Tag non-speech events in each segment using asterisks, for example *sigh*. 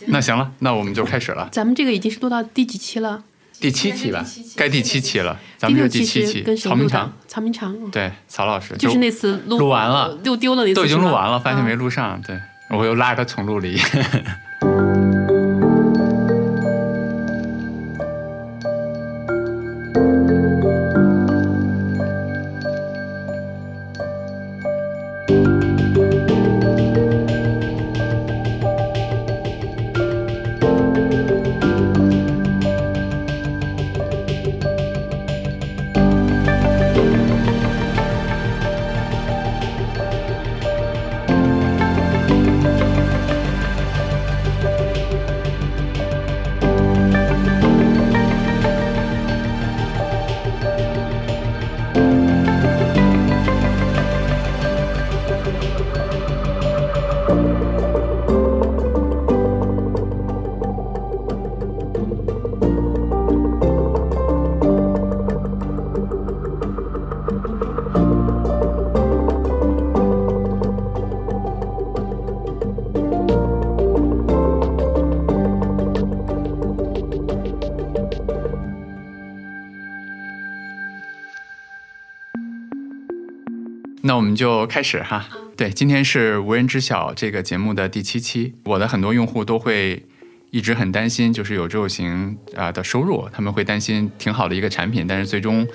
*laughs* 那行了，那我们就开始了。咱们这个已经是录到第几期了？第七期吧，该第七期了。咱们是第七期。跟曹明长？，曹明长，嗯对，曹老师就是那次录录完了录丢了那次，都已经录完了，发现没啊录上。对，我又拉着他重录了一遍。就开始哈。对，今天是无人知晓这个节目的第七期。我的很多用户都会一直很担心，就是有志有行啊、的收入，他们会担心挺好的一个产品，但是最终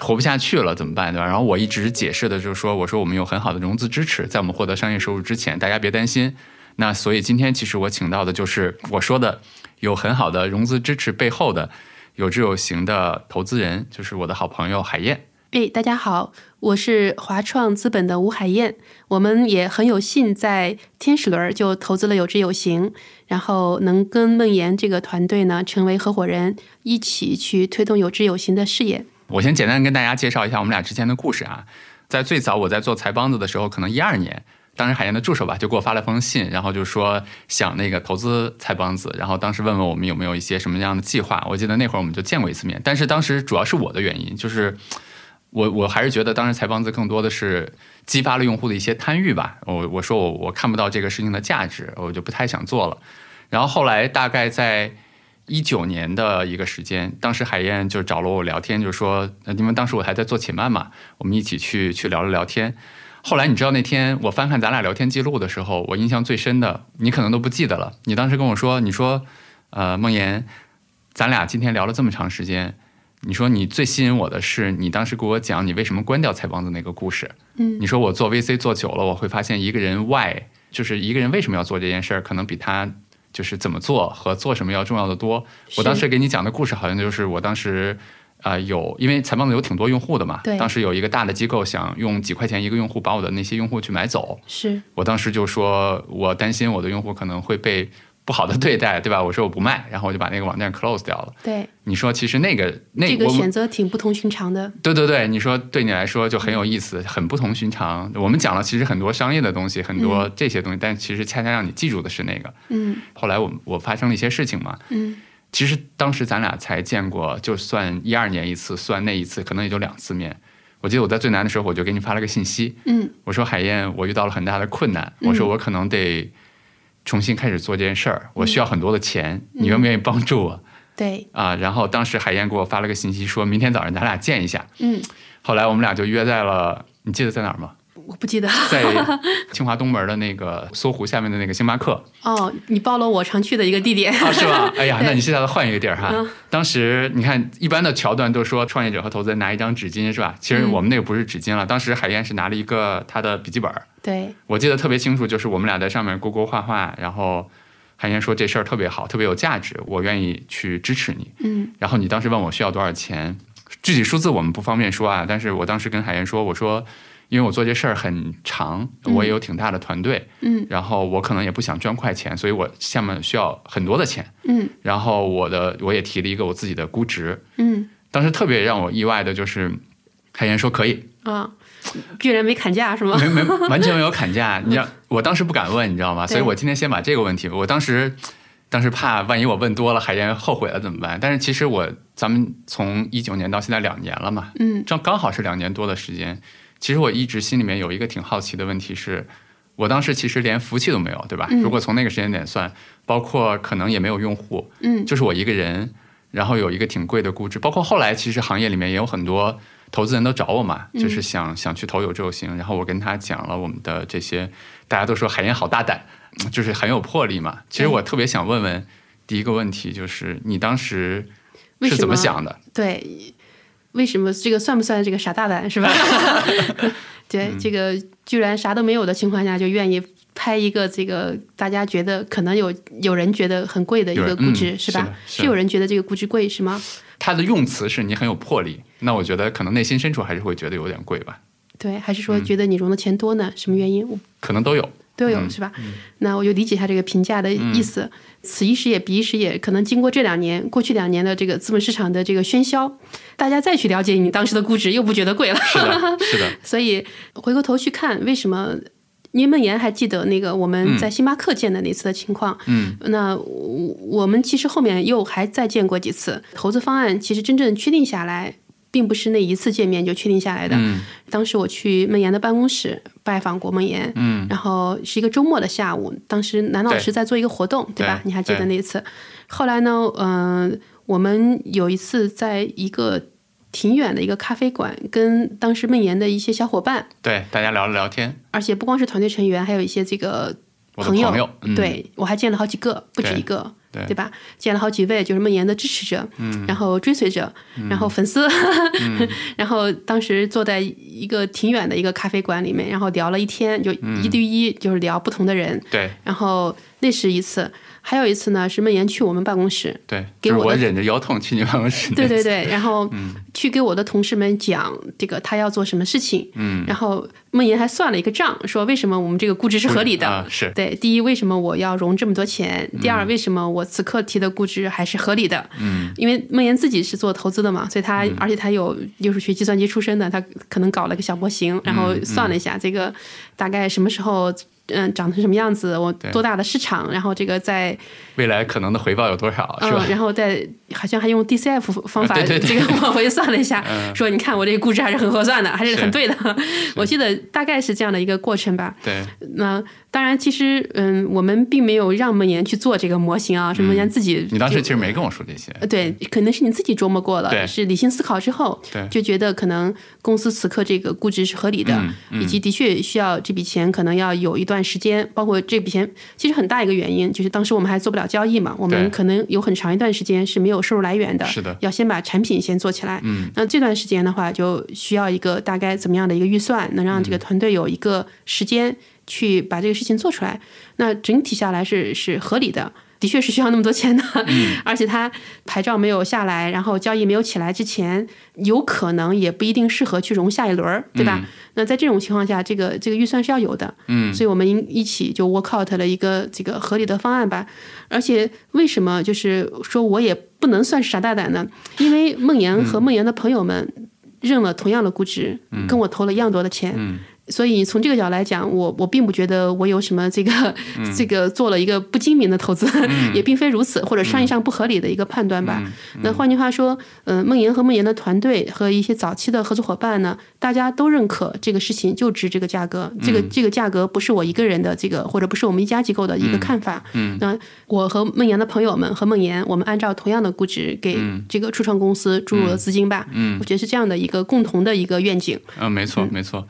活不下去了怎么办，对吧？然后我一直解释的就是说，我说我们有很好的融资支持，在我们获得商业收入之前，大家别担心。那所以今天其实我请到的就是我说的有很好的融资支持背后的有志有行的投资人，就是我的好朋友海燕。哎，大家好，我是华创资本的吴海燕。我们也很有幸在天使轮就投资了有志有行，然后能跟梦妍这个团队呢成为合伙人，一起去推动有志有行的事业。我先简单跟大家介绍一下我们俩之前的故事啊。在最早我在做财帮子的时候，可能一二年，当时海燕的助手吧就给我发了封信，然后就说想那个投资财帮子，然后当时问问我们有没有一些什么样的计划。我记得那会儿我们就见过一次面，但是当时主要是我的原因，就是我我还是觉得当时财帮子更多的是激发了用户的一些贪欲吧。我我说我我看不到这个事情的价值，我就不太想做了。然后后来大概在一九年的一个时间，当时海燕就找了我聊天，就说，因为当时我还在做且慢嘛，我们一起去去聊了聊天。后来你知道那天我翻看咱俩聊天记录的时候，我印象最深的，你可能都不记得了。你当时跟我说，你说，呃，梦妍，咱俩今天聊了这么长时间，你说你最吸引我的是你当时给我讲你为什么关掉财帮子那个故事。嗯你说我做 VC 做久了，我会发现一个人 why 就是一个人为什么要做这件事儿，可能比他就是怎么做和做什么要重要的多。我当时给你讲的故事好像就是我当时。啊、有，因为财帮子有挺多用户的嘛，对当时有一个大的机构想用几块钱一个用户把我的那些用户去买走，是我当时就说，我担心我的用户可能会被不好的对待，对吧？我说我不卖，然后我就把那个网站 close 掉了。对你说其实那个那这个选择挺不同寻常的。对对对，你说对你来说就很有意思，很不同寻常。我们讲了其实很多商业的东西，很多这些东西，但其实恰恰让你记住的是那个。嗯后来我我发生了一些事情嘛，嗯其实当时咱俩才见过，就算一二年一次，算那一次可能也就两次面。我记得我在最难的时候，我就给你发了个信息，嗯我说海燕，我遇到了很大的困难，嗯我说我可能得重新开始做这件事儿，我需要很多的钱，嗯你愿不愿意帮助我对啊？然后当时海燕给我发了个信息，说明天早上咱俩见一下。嗯，后来我们俩就约在了，你记得在哪儿吗？我不记得在 *laughs* 清华东门的那个搜狐下面的那个星巴克哦，你报了我常去的一个地点。啊，是吧？哎呀，*laughs* 那你现在换一个地儿哈。嗯当时你看，一般的桥段都说创业者和投资人拿一张纸巾是吧？其实嗯我们那个不是纸巾了，当时海燕是拿了一个他的笔记本儿，对。我记得特别清楚，就是我们俩在上面勾勾画画，然后海岩说这事儿特别好，特别有价值，我愿意去支持你。嗯。然后你当时问我需要多少钱，具体数字我们不方便说啊，但是我当时跟海岩说，我说因为我做这事儿很长，我也有挺大的团队，嗯。然后我可能也不想赚快钱，所以我下面需要很多的钱。嗯。然后我的我也提了一个我自己的估值，嗯。当时特别让我意外的就是海岩说可以，啊，*laughs* 居然没砍价是吗？没没完全没有砍价，*laughs* 你知道，我当时不敢问，你知道吗？所以我今天先把这个问题，我当时当时怕万一我问多了，海燕后悔了怎么办？但是其实我咱们从一九年到现在两年了嘛，嗯正刚好是两年多的时间。其实我一直心里面有一个挺好奇的问题是，我当时其实连服务器都没有，对吧？如果从那个时间点算，包括可能也没有用户，嗯，就是我一个人，然后有一个挺贵的估值，包括后来其实行业里面也有很多投资人都找我嘛，就是想想去投有志有行，然后我跟他讲了我们的这些，大家都说海燕好大胆，就是很有魄力嘛。其实我特别想问问第一个问题，就是你当时是怎么想的？对，为什么这个算不算这个傻大胆是吧？*laughs* 对，这个居然啥都没有的情况下就愿意拍一个这个大家觉得可能有有人觉得很贵的一个估值、嗯、是吧？是有人觉得这个估值贵是吗？他的用词是你很有魄力，那我觉得可能内心深处还是会觉得有点贵吧。对，还是说觉得你融的钱多呢？什么原因？可能都有。都有、是吧？那我就理解一下这个评价的意思。此一时也，彼一时也。可能经过这两年，过去两年的这个资本市场的这个喧嚣，大家再去了解你当时的估值，又不觉得贵了。是的，是的。*laughs* 所以回过头去看，为什么？因为梦妍还记得那个我们在星巴克见的那次的情况。嗯。那我们其实后面又还再见过几次。投资方案其实真正确定下来。并不是那一次见面就确定下来的。嗯、当时我去梦岩的办公室拜访过梦岩，嗯，然后是一个周末的下午，当时南老师在做一个活动，对吧？你还记得那一次？后来呢，嗯、呃，我们有一次在一个挺远的一个咖啡馆，跟当时梦妍的一些小伙伴，对，大家聊了聊天，而且不光是团队成员，还有一些这个朋友，朋友嗯、对我还见了好几个，不止一个。对。对吧？见了好几位，就是梦妍的支持者，嗯，然后追随者，嗯、然后粉丝，嗯、*laughs* 然后当时坐在一个挺远的一个咖啡馆里面，然后聊了一天，就一对一，就是聊不同的人，对，然后那是一次。还有一次呢，是梦妍去我们办公室，对，给我我忍着腰痛去你办公室，对对对，*laughs* 然后嗯。去给我的同事们讲这个他要做什么事情，嗯，然后梦妍还算了一个账，说为什么我们这个估值是合理的，对，第一为什么我要融这么多钱，第二为什么我此刻提的估值还是合理的，嗯，因为梦妍自己是做投资的嘛，所以他、嗯、而且他有又是学计算机出身的，他可能搞了个小模型，然后算了一下、嗯、这个大概什么时候。嗯，长成什么样子？我多大的市场？然后这个在未来可能的回报有多少？是吧？嗯，然后再好像还用 DCF 方法，对对对这个往回算了一下，*laughs* 嗯、说你看我这个估值还是很合算的，还是很对的。*laughs* 我记得大概是这样的一个过程吧。对。那当然，其实嗯，我们并没有让梦岩去做这个模型啊，是梦妍自己、嗯。你当时其实没跟我说这些。对，可能是你自己琢磨过了，是理性思考之后，就觉得可能公司此刻这个估值是合理的，以及的确需要这笔钱可能要有一段时间，包括。这笔钱其实很大一个原因就是当时我们还做不了交易嘛，我们可能有很长一段时间是没有收入来源的，是的，要先把产品先做起来。嗯，那这段时间的话，就需要一个大概怎么样的一个预算，能让这嗯个团队有一个时间去把这个事情做出来。那整体下来是是合理的。的确是需要那么多钱的，嗯、*laughs* 而且它牌照没有下来，然后交易没有起来之前，有可能也不一定适合去融下一轮，对吧？嗯、那在这种情况下，这个这个预算是要有的，嗯，所以我们一起就 work out 了一个这个合理的方案吧。而且为什么就是说我也不能算是傻大胆呢？因为梦妍和梦妍的朋友们认了同样的估值，嗯、跟我投了一样多的钱，嗯。所以从这个角度来讲，我我并不觉得我有什么这个、嗯、*laughs* 这个做了一个不精明的投资，嗯、*laughs* 也并非如此，或者商业上不合理的一个判断吧。嗯、那换句话说，嗯、呃，梦妍和梦妍的团队和一些早期的合作伙伴呢，大家都认可这个事情就值这个价格，这个这个价格不是我一个人的这个，或者不是我们一家机构的一个看法。嗯，那我和梦妍的朋友们和梦妍，我们按照同样的估值给这个初创公司注入了资金吧。嗯，我觉得是这样的一个共同的一个愿景。嗯，没错，没错。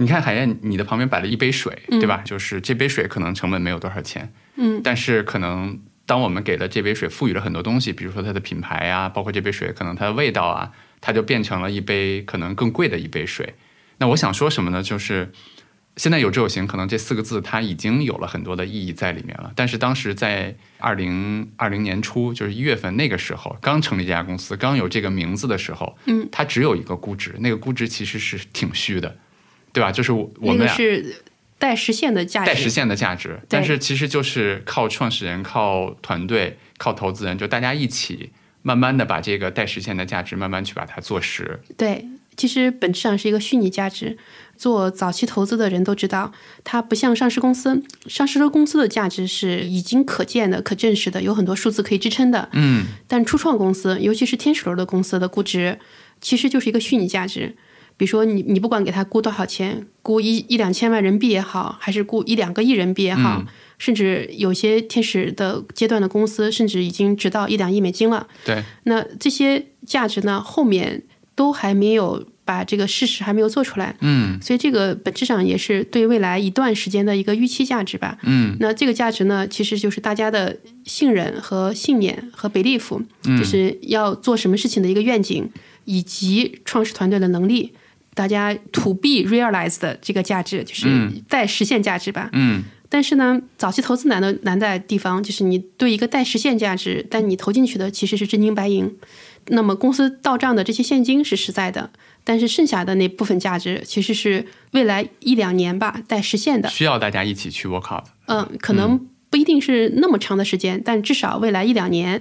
你看海燕，你的旁边摆了一杯水，对吧？就是这杯水可能成本没有多少钱，嗯，但是可能当我们给了这杯水赋予了很多东西，比如说它的品牌啊，包括这杯水可能它的味道啊，它就变成了一杯可能更贵的一杯水。那我想说什么呢？就是现在有志有行，可能这四个字它已经有了很多的意义在里面了。但是当时在二零二零年初，就是一月份那个时候，刚成立这家公司，刚有这个名字的时候，嗯，它只有一个估值，那个估值其实是挺虚的。对吧？就是我们俩、那个、是待实现的价值，待实现的价值。但是其实就是靠创始人、靠团队、靠投资人，就大家一起慢慢的把这个待实现的价值慢慢去把它做实。对，其实本质上是一个虚拟价值。做早期投资的人都知道，它不像上市公司，上市公司的价值是已经可见的、可证实的，有很多数字可以支撑的。嗯，但初创公司，尤其是天使轮的公司的估值，其实就是一个虚拟价值。比如说你你不管给他估多少钱，估一一两千万人民币也好，还是估一两个亿人民币也好，甚至有些天使的阶段的公司，甚至已经值到一两亿美金了。对，那这些价值呢，后面都还没有把这个事实还没有做出来。嗯所以这个本质上也是对未来一段时间的一个预期价值吧。嗯那这个价值呢，其实就是大家的信任和信念和 belief，、就是要做什么事情的一个愿景，以及创始团队的能力。大家 to be realized 的这个价值，就是待实现价值吧。嗯但是呢，早期投资难的难在地方就是你对一个待实现价值，但你投进去的其实是真金白银。那么公司到账的这些现金是实在的，但是剩下的那部分价值其实是未来一两年吧待实现的。需要大家一起去 work out。嗯，可能不一定是那么长的时间，但至少未来一两年，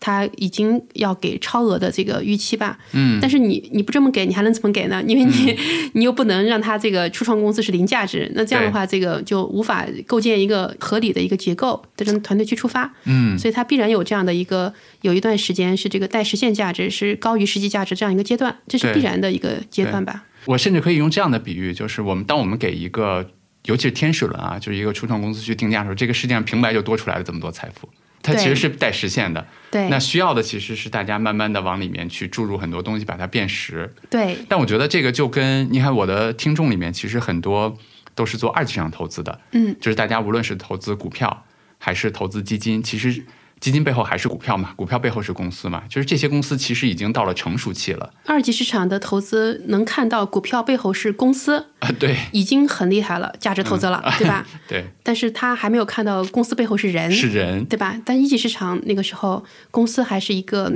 它已经要给超额的这个预期吧。嗯，但是你你不这么给，你还能怎么给呢？因为你、*laughs* 你又不能让他这个初创公司是零价值，那这样的话，这个就无法构建一个合理的一个结构，的这种团队去出发。嗯所以它必然有这样的一个有一段时间是这个待实现价值是高于实际价值这样一个阶段，这是必然的一个阶段吧。我甚至可以用这样的比喻，就是我们当我们给一个，尤其是天使轮啊，就是一个初创公司去定价的时候，这个世界上平白就多出来了这么多财富，它其实是待实现的。对那需要的其实是大家慢慢的往里面去注入很多东西，把它变实。对但我觉得这个就跟你看我的听众里面，其实很多都是做二级市场投资的，嗯，就是大家无论是投资股票还是投资基金，其实基金背后还是股票嘛，股票背后是公司嘛，就是这些公司其实已经到了成熟期了二级市场的投资能看到股票背后是公司，啊，对已经很厉害了，价值投资了，对吧？对，但是他还没有看到公司背后是人，是人，对吧？但一级市场那个时候，公司还是一个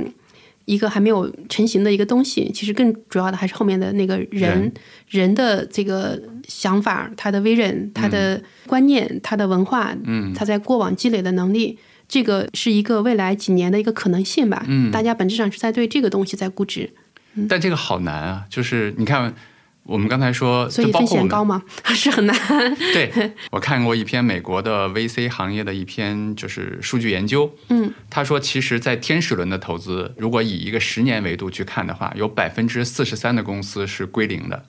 一个还没有成型的一个东西。其实更主要的还是后面的那个人人人的这个想法、他的 vision、他的观念、他的文化，嗯他在过往积累的能力。这个是一个未来几年的一个可能性吧，嗯大家本质上是在对这个东西在估值，但这个好难啊，就是你看。我们刚才说，所以风险高吗？*laughs* 是很难。对我看过一篇美国的 VC 行业的一篇就是数据研究，嗯，他说其实，在天使轮的投资，如果以一个十年维度去看的话，有百分之四十三的公司是归零的，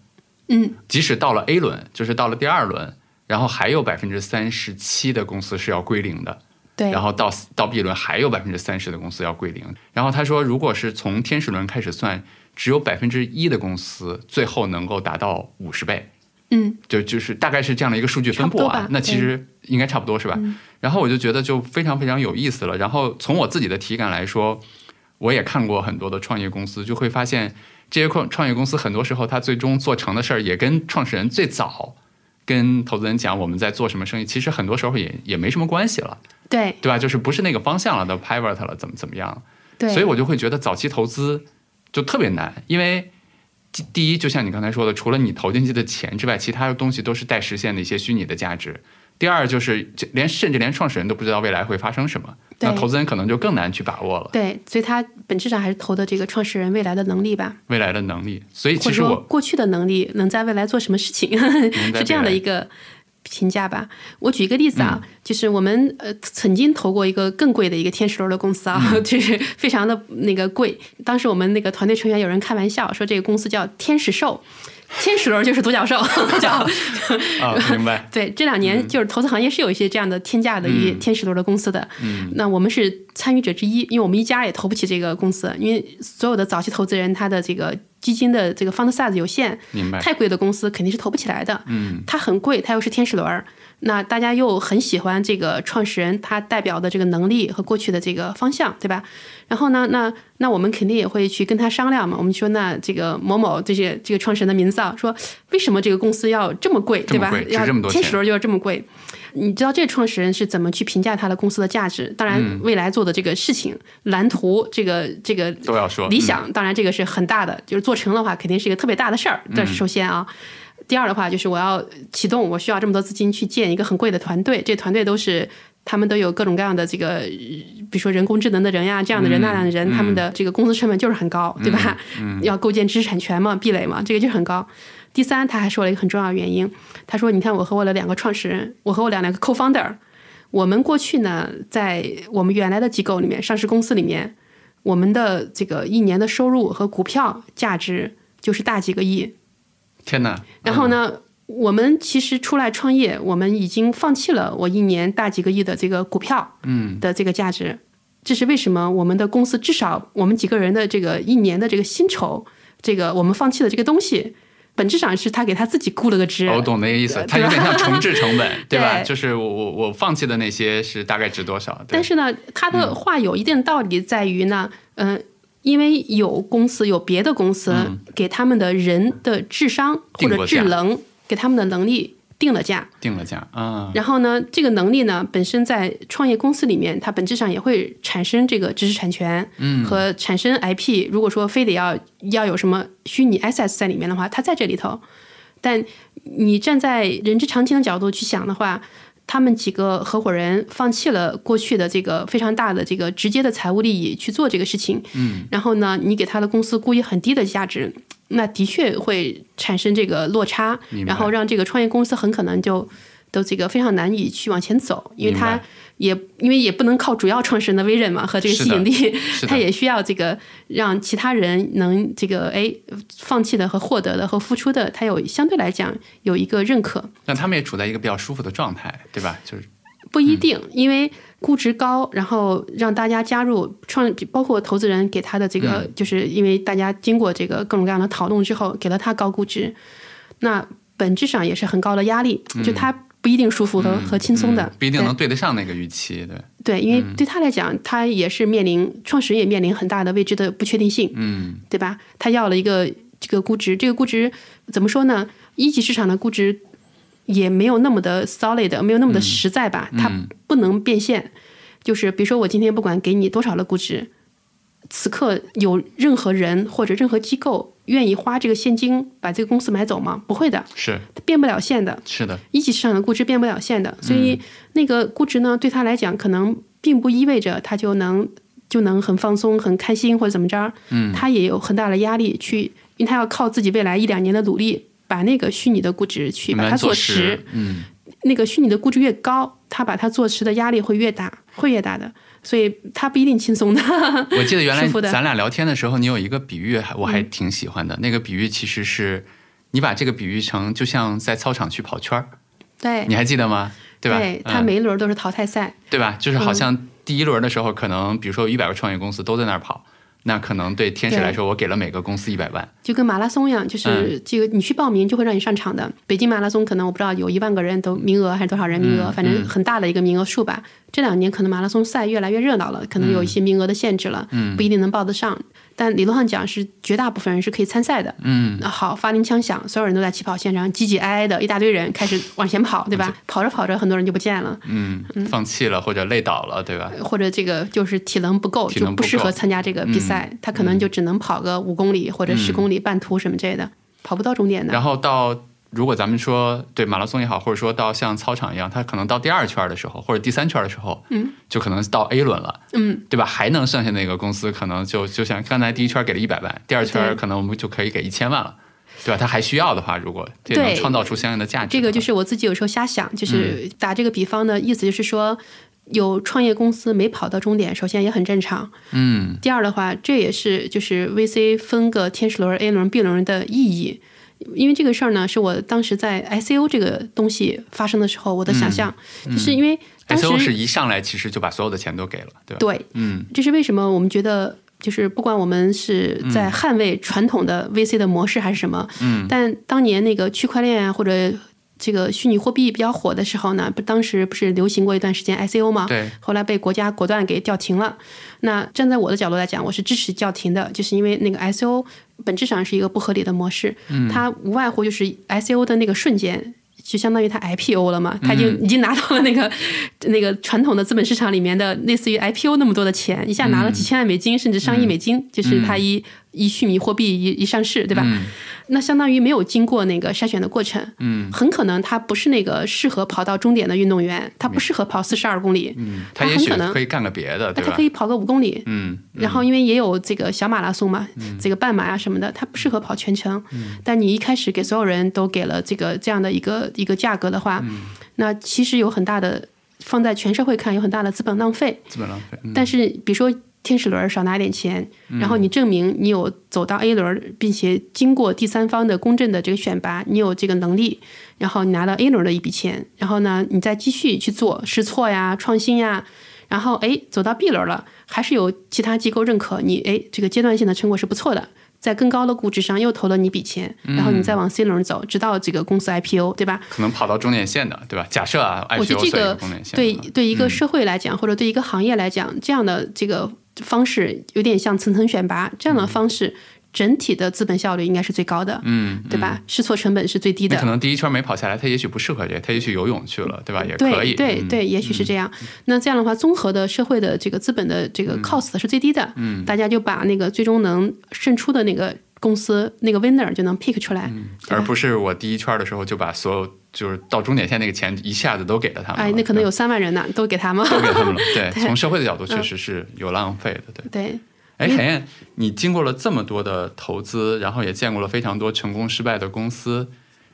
嗯，即使到了 A 轮，就是到了第二轮，然后还有百分之三十七的公司是要归零的，对，然后到到 B 轮还有百分之三十的公司要归零。然后他说，如果是从天使轮开始算，只有百分之一的公司最后能够达到五十倍。嗯，就就是大概是这样的一个数据分布。啊那其实应该差不多是吧？然后我就觉得就非常非常有意思了。然后从我自己的体感来说，我也看过很多的创业公司，就会发现这些创创业公司很多时候它最终做成的事儿，也跟创始人最早跟投资人讲我们在做什么生意，其实很多时候也也没什么关系了，对对吧？就是不是那个方向了，都 pivot 了，怎么怎么样？对，所以我就会觉得早期投资就特别难，因为第第一，就像你刚才说的，除了你投进去的钱之外，其他的东西都是待实现的一些虚拟的价值。第二就是这连甚至连创始人都不知道未来会发生什么，那投资人可能就更难去把握了对，所以他本质上还是投的这个创始人未来的能力吧。未来的能力。所以其实我过去的能力能在未来做什么事情，是这样的一个评价吧。我举一个例子啊，就是我们呃曾经投过一个更贵的一个天使轮的公司啊，*laughs* 就是非常的那个贵。当时我们那个团队成员有人开玩笑说，这个公司叫天使兽。天使轮就是独角兽，*laughs* 叫。啊，明白，*laughs* 对，这两年就是投资行业是有一些这样的天价的一些天使轮的公司的。嗯，那我们是参与者之一，因为我们一家也投不起这个公司，因为所有的早期投资人他的这个基金的这个 fund size 有限，明白，太贵的公司肯定是投不起来的。嗯，它很贵，它又是天使轮儿，那大家又很喜欢这个创始人他代表的这个能力和过去的这个方向，对吧？然后呢，那那我们肯定也会去跟他商量嘛。我们说，那这个某某这些这个创始人的名字啊，说为什么这个公司要这么贵，对吧这么贵？值要这么多钱天使轮就要这么贵。你知道这个创始人是怎么去评价他的公司的价值？当嗯然，未来做的这个事情、蓝图，这个这个都要说理想，当然这个是很大的，就是做成的话，肯定是一个特别大的事儿。这是首先啊。第二的话，就是我要启动，我需要这么多资金去建一个很贵的团队，这团队都是他们都有各种各样的这个，呃比如说人工智能的人呀，这样的人那样的人，他们的这个工资成本就是很高，对吧？要构建知识产权嘛，壁垒嘛，这个就很高。第三，他还说了一个很重要的原因，他说：“你看，我和我的两个创始人，我和我两两个 co-founder，我们过去呢，在我们原来的机构里面，上市公司里面，我们的这个一年的收入和股票价值就是大几个亿，天哪！然后呢，我们其实出来创业，我们已经放弃了我一年大几个亿的这个股票，嗯，的这个价值。这是为什么？我们的公司至少我们几个人的这个一年的这个薪酬，这个我们放弃了这个东西，本质上是他给他自己估了个值。我懂那个意思，对它有点像重置成本，*laughs* 对吧？对就是我我我放弃的那些是大概值多少？对但是呢，他的话有一定道理在于呢，嗯、因为有公司有别的公司给他们的人的智商或者智能，给他们的能力定了价。定了价啊，然后呢，这个能力呢，本身在创业公司里面，它本质上也会产生这个知识产权，嗯，和产生 IP。如果说非得要要有什么虚拟 assets 在里面的话，它在这里头。但你站在人之常情的角度去想的话，他们几个合伙人放弃了过去的这个非常大的这个直接的财务利益去做这个事情，嗯，然后呢，你给他的公司估以很低的价值，那的确会产生这个落差，然后让这个创业公司很可能就都这个非常难以去往前走，因为明他白也因为也不能靠主要创始人的威韧嘛和这个吸引力 *laughs* 他也需要这个让其他人能这个哎放弃的和获得的和付出的，他有相对来讲有一个认可。让他们也处在一个比较舒服的状态，对吧？就是不一定，因为估值高，然后让大家加入创，包括投资人给他的这个，就是因为大家经过这个各种各样的讨论之后，给了他高估值，那本质上也是很高的压力，就他不一定舒服和、和轻松的，嗯不一定能对得上那个预期，对，对，因为对他来讲，他也是面临创始人也面临很大的未知的不确定性，嗯，对吧？他要了一个这个估值，这个估值怎么说呢？一级市场的估值也没有那么的 solid，没有那么的实在吧？它不能变现。就是比如说，我今天不管给你多少的估值，此刻有任何人或者任何机构愿意花这个现金把这个公司买走吗？不会的，是它变不了现的。是的，一级市场的估值变不了现的，所以那个估值呢，对他来讲，可能并不意味着他就能就能很放松、很开心或者怎么着。嗯，他也有很大的压力去，因为他要靠自己未来一两年的努力，把那个虚拟的估值去把它做实实。，嗯，那个虚拟的估值越高，他把它做实的压力会越大，会越大的，所以他不一定轻松的。我记得原来咱俩聊天的时候，你有一个比喻，还我还挺喜欢的。那个比喻其实是你把这个比喻成就像在操场去跑圈儿，对，你还记得吗？对吧？对，他嗯每一轮都是淘汰赛。对吧？就是好像第一轮的时候，可能比如说有一百个创业公司都在那儿跑，那可能对天使来说，我给了每个公司一百万，就跟马拉松一样，就是这个你去报名就会让你上场的。北京马拉松可能我不知道有一万个人都名额还是多少人名额，反正很大的一个名额数吧。这两年可能马拉松赛越来越热闹了，可能有一些名额的限制了，不一定能报得上。但理论上讲是绝大部分人是可以参赛的。嗯，那好，发令枪响，所有人都在起跑线上挤挤挨挨的，一大堆人开始往前跑，对吧？跑着跑着，很多人就不见了，嗯，放弃了或者累倒了，对吧？或者这个就是体能不够，就不适合参加这个比赛，他可能就只能跑个五公里或者十公里半途什么之类的，跑不到终点的。然后到如果咱们说对马拉松也好，或者说到像操场一样，它可能到第二圈的时候，或者第三圈的时候，嗯，就可能到 A 轮了，嗯，对吧？还能剩下那个公司，可能就就像刚才第一圈给了一百万，第二圈可能我们就可以给一千万了，对吧？他还需要的话，如果这能创造出相应的价值的，这个就是我自己有时候瞎想，就是打这个比方的意思，就是说有创业公司没跑到终点，首先也很正常。嗯，第二的话，这也是就是 VC 分个天使轮、A 轮、B 轮的意义。因为这个事儿呢，是我当时在 ICO 这个东西发生的时候，我的想象，就是因为当时是一上来其实就把所有的钱都给了，对吧？对，嗯，这是为什么我们觉得，就是不管我们是在。捍卫传统的 VC 的模式还是什么，嗯，但当年那个区块链啊或者这个虚拟货币比较火的时候呢，不当时不是流行过一段时间 ICO 吗？对，后来被国家果断给叫停了。那站在我的角度来讲，我是支持叫停的，就是因为那个 ICO 本质上是一个不合理的模式，它无外乎就是 ICO 的那个瞬间。就相当于它 IPO 了嘛，它已经已经拿到了那个、*laughs* 那个传统的资本市场里面的类似于 IPO 那么多的钱，一下拿了几千万美金，甚至上亿美金，就是它一一虚拟货币一一上市，对吧？那相当于没有经过那个筛选的过程，嗯，很可能他不是那个适合跑到终点的运动员，他不适合跑四十二公里，嗯，他也许很可能可以干个别的，他可？以跑个五公里，嗯，然后因为也有这个小马拉松嘛，这个半马啊什么的，他不适合跑全程。嗯。但你一开始给所有人都给了这个这样的一个一个价格的话，那其实有很大的放在全社会看有很大的资本浪费。资本浪费，嗯。但是比如说天使轮少拿点钱，然后你证明你有走到 A 轮，并且经过第三方的公正的这个选拔，你有这个能力，然后你拿到 A 轮的一笔钱，然后呢，你再继续去做试错呀、创新呀，然后哎走到 B 轮了，还是有其他机构认可你，哎这个阶段性的成果是不错的。在更高的估值上又投了你一笔钱，然后你再往 C 轮走，直到这个公司 IPO，对吧？可能跑到终点线的，对吧？假设啊我觉得这个对对一个社会来讲，或者对一个行业来讲，这样的这个方式有点像层层选拔这样的方式，整体的资本效率应该是最高的，嗯，对吧？试错成本是最低的你可。能第一圈没跑下来，他也许不适合这个，他也许游泳去了，对吧？也可以，嗯对对对，也许是这样。那这样的话，综合的社会的这个资本的这个 cost 是最低的，嗯，大家就把那个最终能胜出的那个公司那个 winner 就能 pick 出来，而不是我第一圈的时候就把所有就是到终点线那个钱一下子都给了他们了。哎，那可能有三万人呢，都给他们。都给他们了。*laughs* 对，对从社会的角度确实是有浪费的。对，对，哎，海燕，你经过了这么多的投资，然后也见过了非常多成功失败的公司，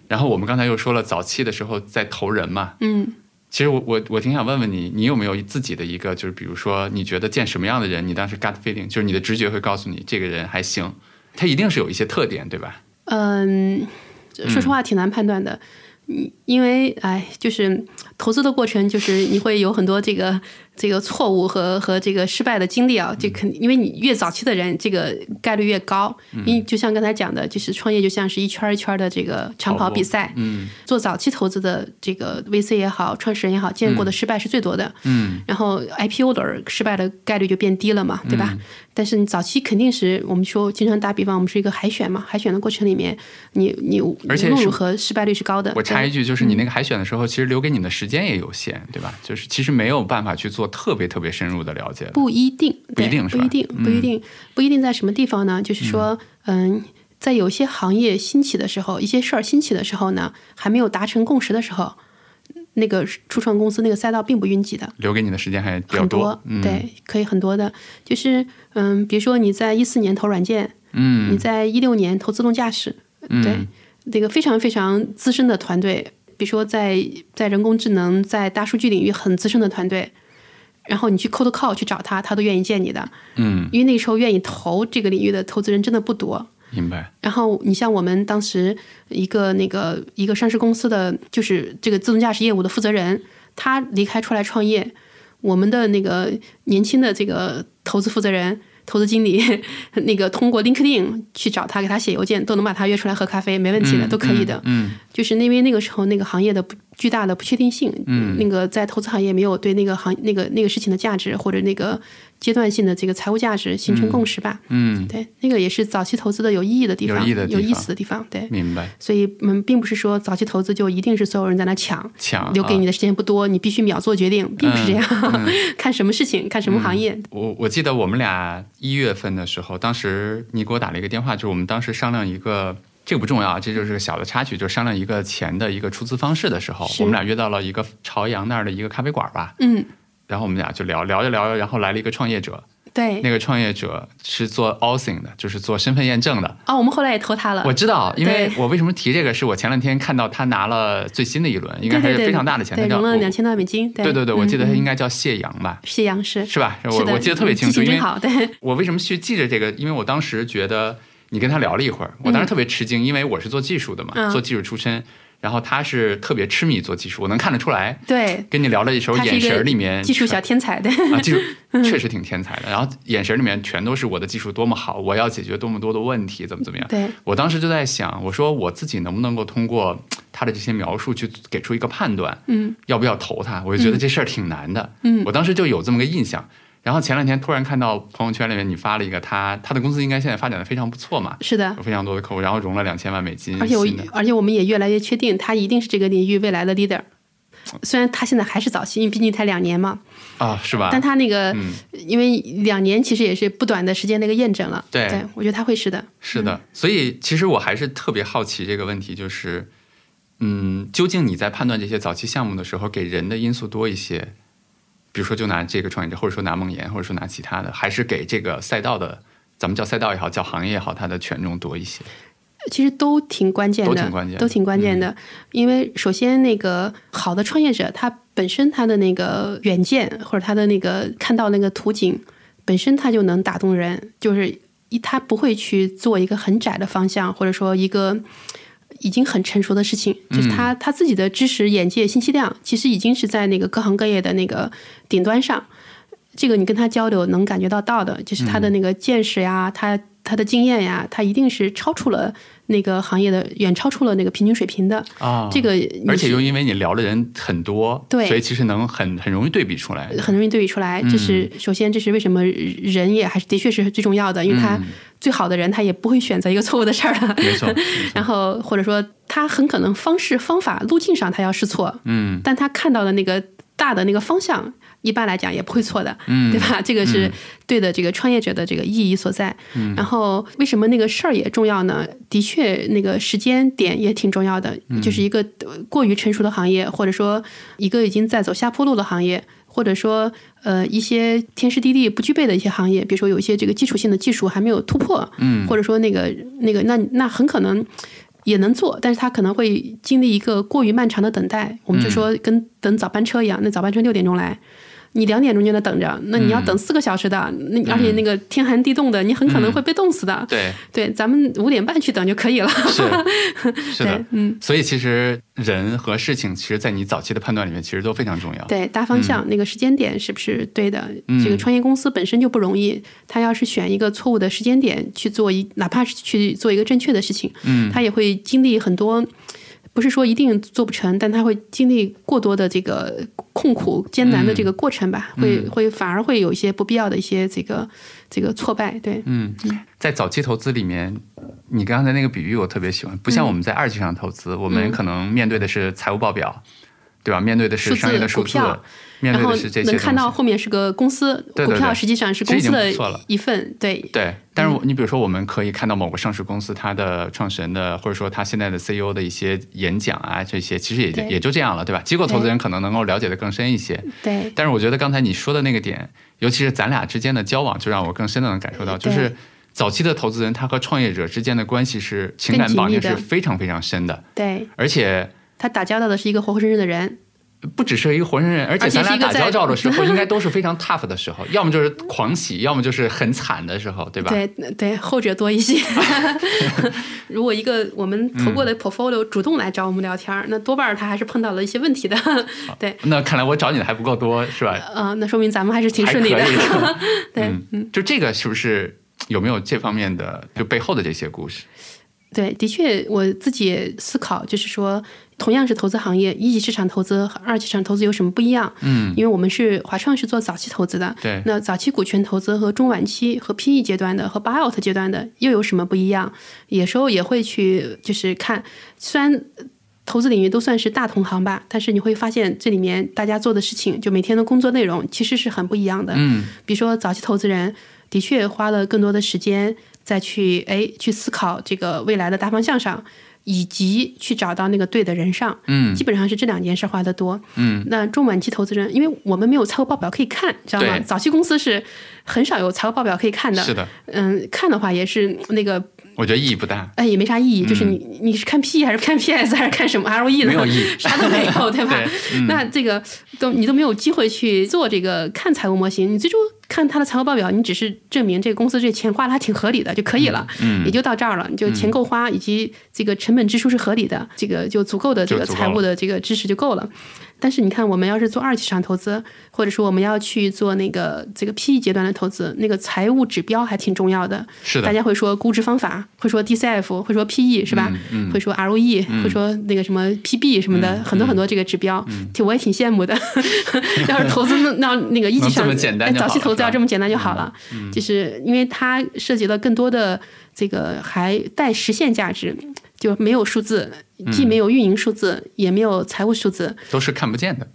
然后我们刚才又说了早期的时候在投人嘛，嗯，其实我我我挺想问问你，你有没有自己的一个，就是比如说你觉得见什么样的人，你当时 gut feeling，就是你的直觉会告诉你这个人还行，他一定是有一些特点，对吧？嗯，说实话挺难判断的，嗯，因为哎，就是投资的过程，就是你会有很多这个这个错误和和这个失败的经历啊，这肯因为你越早期的人，这个概率越高，因为就像刚才讲的，就是创业就像是一圈一圈的这个长跑比赛，嗯。做早期投资的这个 VC 也好，创始人也好，见过的失败是最多的，嗯。然后 IPO 轮儿失败的概率就变低了嘛，对吧？但是你早期肯定是我们说经常打比方，我们是一个海选嘛，海选的过程里面，你你无而且如何失败率是高的。我插一句，就是你那个海选的时候，其实留给你的时间也有限，对吧？就是其实没有办法去做特别特别深入的了解的。不一定，不一定是吧不一定，不一定，不一定在什么地方呢？就是说，嗯。在有些行业兴起的时候，一些事儿兴起的时候呢，还没有达成共识的时候，那个初创公司那个赛道并不拥挤的，留给你的时间还比较很多，嗯，，对，可以很多的。就是嗯，比如说你在一四年投软件，嗯你在一六年投自动驾驶，嗯对，这个非常非常资深的团队，比如说在在人工智能、在大数据领域很资深的团队，然后你去 cold call 去找他，他都愿意见你的，嗯，因为那个时候愿意投这个领域的投资人真的不多。明白，然后你像我们当时一个那个一个上市公司的，就是这个自动驾驶业务的负责人，他离开出来创业，我们的那个年轻的这个投资负责人、投资经理，*laughs* 那个通过 LinkedIn 去找他，给他写邮件，都能把他约出来喝咖啡，没问题的，嗯都可以的。嗯就是因为那个时候那个行业的不巨大的不确定性，嗯那个在投资行业没有对那个行那个那个事情的价值或者那个阶段性的这个财务价值形成共识吧。嗯，对，那个也是早期投资的有意义的地方，有意义的地方。思的地方。对，明白，所以嗯，并不是说早期投资就一定是所有人在那抢，抢啊留给你的时间不多，你必须秒做决定，并不是这样。*laughs* 看什么事情，看什么行业。我我记得我们俩一月份的时候，当时你给我打了一个电话，就是我们当时商量一个，这个不重要啊，这就是个小的插曲，就是商量一个钱的一个出资方式的时候，我们俩约到了一个朝阳那儿的一个咖啡馆吧，嗯，然后我们俩就聊聊着聊着，然后来了一个创业者，对。那个创业者是做 authing 的，就是做身份验证的。哦，我们后来也投他了。我知道，因为我为什么提这个，是我前两天看到他拿了最新的一轮，应该还是非常大的钱，对，他叫我融了两千多万美金。对对对对，我记得他嗯应该叫谢阳吧，谢阳是是吧？我我记得特别嗯清楚，因为 *laughs* 我为什么去记着这个？因为我当时觉得你跟他聊了一会儿，我当时特别吃惊，因为我是做技术的嘛，嗯做技术出身，然后他是特别痴迷做技术，我能看得出来。对，跟你聊的时候，眼神里面技术小天才。的，啊，技术 *laughs* 确实挺天才的。然后眼神里面全都是我的技术多么好，我要解决多么多的问题，怎么怎么样。对，我当时就在想，我说我自己能不能够通过他的这些描述去给出一个判断，嗯，要不要投他？我就觉得这事儿挺难的，嗯我当时就有这么个印象。然后前两天突然看到朋友圈里面你发了一个他他的公司应该现在发展的非常不错嘛，是的有。非常多的客户，然后融了两千万美金，而且我而且我们也越来越确定，他一定是这个领域未来的 leader。虽然他现在还是早期，因为毕竟才两年嘛，啊，是吧？但他那个，嗯因为两年其实也是不短的时间的一个验证了。对我觉得他会是的。是的，所以其实我还是特别好奇这个问题，就是，嗯，究竟你在判断这些早期项目的时候，给人的因素多一些，比如说就拿这个创业者，或者说拿梦岩，或者说拿其他的，还是给这个赛道的，咱们叫赛道也好，叫行业也好，它的权重多一些？其实都挺关键的，都挺关键都挺关键的。因为首先，那个好的创业者，他本身他的那个远见或者他的那个看到那个图景。本身他就能打动人，就是一他不会去做一个很窄的方向，或者说一个已经很成熟的事情，就是他他自己的知识、眼界、信息量，其实已经是在那个各行各业的那个顶端上。这个你跟他交流能感觉到到的，就是他的那个见识呀，他他的经验呀，他一定是超出了那个行业的，远超出了那个平均水平的。啊，这个而且又因为你聊的人很多，对所以其实能很很容易对比出来。很容易对比出来。这是首先，这是为什么人也还是的确是最重要的，因为他最好的人他也不会选择一个错误的事儿了。没错，*laughs* 然后或者说他很可能方式方法路径上他要试错，嗯但他看到的那个大的那个方向，一般来讲也不会错的，嗯对吧？这个是对的，这个创业者的这个意义所在。然后为什么那个事儿也重要呢？的确，那个时间点也挺重要的，就是一个呃过于成熟的行业，或者说一个已经在走下坡路的行业。或者说，呃，一些天时地利不具备的一些行业，比如说有一些这个基础性的技术还没有突破，嗯或者说那个那个，那那很可能也能做，但是他可能会经历一个过于漫长的等待。我们就说跟等早班车一样，那早班车六点钟来。你两点钟就在等着，那你要等四个小时的，那而且那个天寒地冻的，你很可能会被冻死的。对，对，咱们五点半去等就可以了。是 *laughs* 是的对，，嗯，所以其实人和事情，其实在你早期的判断里面，其实都非常重要。对，大方向、那个时间点是不是对的？嗯这个创业公司本身就不容易，他要是选一个错误的时间点去做一，哪怕是去做一个正确的事情，嗯，他也会经历很多。不是说一定做不成，但他会经历过多的这个痛苦、艰难的这个过程吧，嗯。会会反而会有一些不必要的一些这个这个挫败。对，嗯，在早期投资里面，你刚才那个比喻我特别喜欢，不像我们在二级市场投资，我们可能面对的是财务报表，对吧？面对的是商业的数字面对的是这些能看到后面是个公司，股票实际上是公司的一份。对，对，但是你比如说，我们可以看到某个上市公司它的创始人的，或者说他现在的 CEO 的一些演讲啊，这些其实也就也就这样了，对吧？机构投资人可能能够了解的更深一些，对，但是我觉得刚才你说的那个点，尤其是咱俩之间的交往，就让我更深的能感受到，就是早期的投资人他和创业者之间的关系是情感绑定是非常非常深的，对，而且。他打交道的是一个活活生生的人。不只是一个活生生人，而且咱俩打交道的时候，应该都是非常 tough 的时候，*laughs* 要么就是狂喜，要么就是很惨的时候，对吧？对对，后者多一些。*laughs* *laughs* 如果一个我们投嗯过的 portfolio 主动来找我们聊天儿，那多半儿他还是碰到了一些问题的。对，那看来我找你的还不够多，是吧？呃，那说明咱们还是挺顺利的。对，嗯，就这个是不是有没有这方面的就背后的这些故事？对，的确，我自己也思考，就是说，同样是投资行业，一级市场投资和二级市场投资有什么不一样？嗯，因为我们是华创是做早期投资的，对，那早期股权投资和中晚期和 PE 阶段的和 buyout 阶段的又有什么不一样？有时候也会去就是看，虽然投资领域都算是大同行吧，但是你会发现这里面大家做的事情，就每天的工作内容其实是很不一样的。嗯比如说早期投资人的确花了更多的时间再去哎去思考这个未来的大方向上。以及去找到那个对的人上，嗯基本上是这两件事花的多。嗯，那中晚期投资人，因为我们没有财务报表可以看，知道吗？早期公司是很少有财务报表可以看的。是的，嗯，看的话也是那个，我觉得意义不大。哎，也没啥意义。就是你你是看 P 还是看 PS 还是看什么 ROE 的？没有意义 *laughs* 啥都没有，对吧？*laughs* 对嗯那这个都你都没有机会去做这个看财务模型，你最终看他的财务报表，你只是证明这个公司这钱花的还挺合理的就可以了，嗯也就到这儿了。你就钱够花，以及这个成本支出是合理的，这个就足够的这个财务的这个知识就够了。但是你看，我们要是做二级市场投资，或者说我们要去做那个这个 PE 阶段的投资，那个财务指标还挺重要的。是的，大家会说估值方法，会说 DCF，会说 PE 是吧？嗯会说 ROE，、会说那个什么 PB 什么的，很多很多这个指标，挺我也挺羡慕的。*laughs* 要是投资那那那个一级上能这么简单哎就好了早期投资要这么简单就好了，就是因为它涉及了更多的这个还带实现价值，就没有数字，既没有运营数字，也没有财务数字，都是看不见的。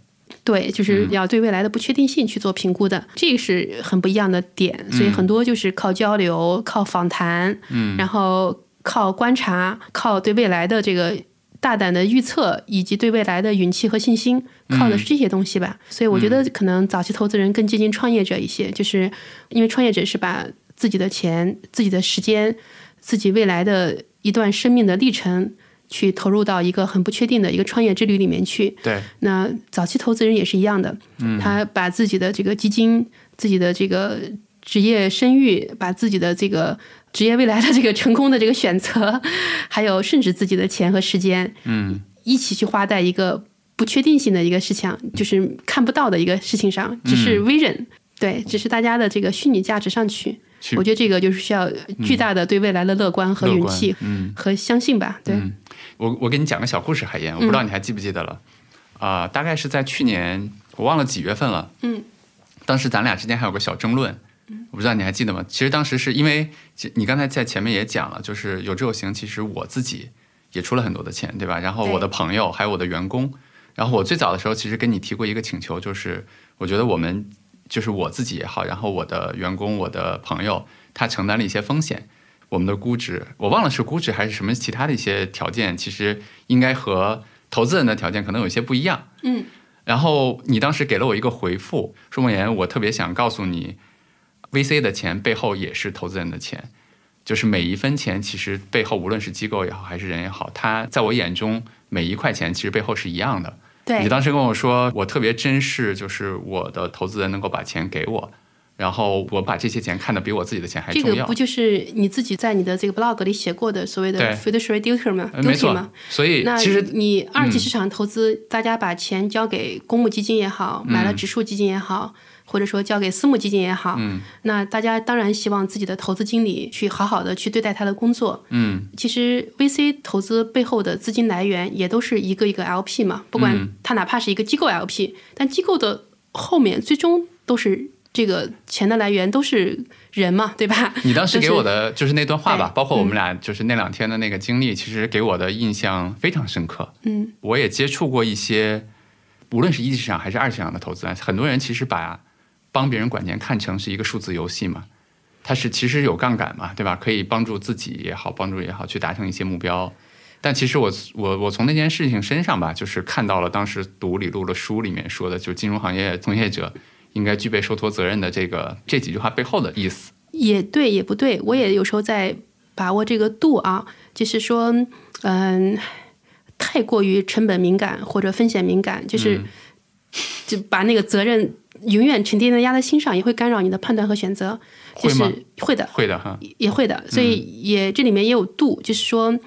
对，就是要对未来的不确定性去做评估的，这个是很不一样的点。所以很多就是靠交流、靠访谈，嗯，然后靠观察、靠对未来的这个大胆的预测，以及对未来的勇气和信心，靠的是这些东西吧。所以我觉得可能早期投资人更接近创业者一些，就是因为创业者是把自己的钱、自己的时间、自己未来的一段生命的历程。去投入到一个很不确定的一个创业之旅里面去，对，那早期投资人也是一样的，他把自己的这个基金、自己的这个职业声誉，把自己的这个职业未来的这个成功的这个选择，*laughs* 还有甚至自己的钱和时间，嗯，一起去花在一个不确定性的一个事情，就是看不到的一个事情上，只是 vision，、对，只是大家的这个虚拟价值上去。我觉得这个就是需要巨大的对未来的乐观和勇气嗯，和相信吧。对，嗯我我给你讲个小故事，海燕，我不知道你还记不记得了，啊、大概是在去年，我忘了几月份了，嗯，当时咱俩之间还有个小争论，我不知道你还记得吗？其实当时是因为你刚才在前面也讲了，就是有志有行，其实我自己也出了很多的钱，对吧？然后我的朋友还有我的员工，然后我最早的时候其实跟你提过一个请求，就是我觉得我们就是我自己也好，然后我的员工、我的朋友，他承担了一些风险。我们的估值，我忘了是估值还是什么其他的一些条件，其实应该和投资人的条件可能有些不一样。嗯，然后你当时给了我一个回复，说梦妍，我特别想告诉你，VC 的钱背后也是投资人的钱，就是每一分钱其实背后无论是机构也好还是人也好，他在我眼中每一块钱其实背后是一样的。对你对，当时跟我说，我特别珍视，就是我的投资人能够把钱给我，然后我把这些钱看得比我自己的钱还重要。这个不就是你自己在你的这个 blog 里写过的所谓的对。Fiduciary duty 吗？呃没错？，所以那其实你二级嗯。市场投资，大家把钱交给公募基金也好，买了嗯。指数基金也好，或者说交给私募基金也好，嗯。那大家当然希望自己的投资经理去好好的去对待他的工作。嗯。其实 VC 投资背后的资金来源也都是一个一个 LP 嘛，不管嗯。它哪怕是一个机构 LP，但机构的后面最终都是这个钱的来源都是人嘛，*laughs* 对吧？你当时给我的就是那段话吧，包括我们俩就是那两天的那个经历，其实给我的印象非常深刻。嗯，我也接触过一些，无论是一级市场还是二级市场的投资人，很多人其实把帮别人管钱看成是一个数字游戏嘛，它是其实有杠杆嘛，对吧？可以帮助自己也好，帮助也好，去达成一些目标。但其实我我我从那件事情身上吧，就是看到了当时读李路的书里面说的，就金融行业从业者应该具备受托责任的这个这几句话背后的意思。也对，也不对。我也有时候在把握这个度啊，就是说，嗯，太过于成本敏感或者风险敏感，就是、嗯就把那个责任永远沉甸甸地压在心上，也会干扰你的判断和选择。就是会的，会的哈，也会的。所以也这里面也有度，就是说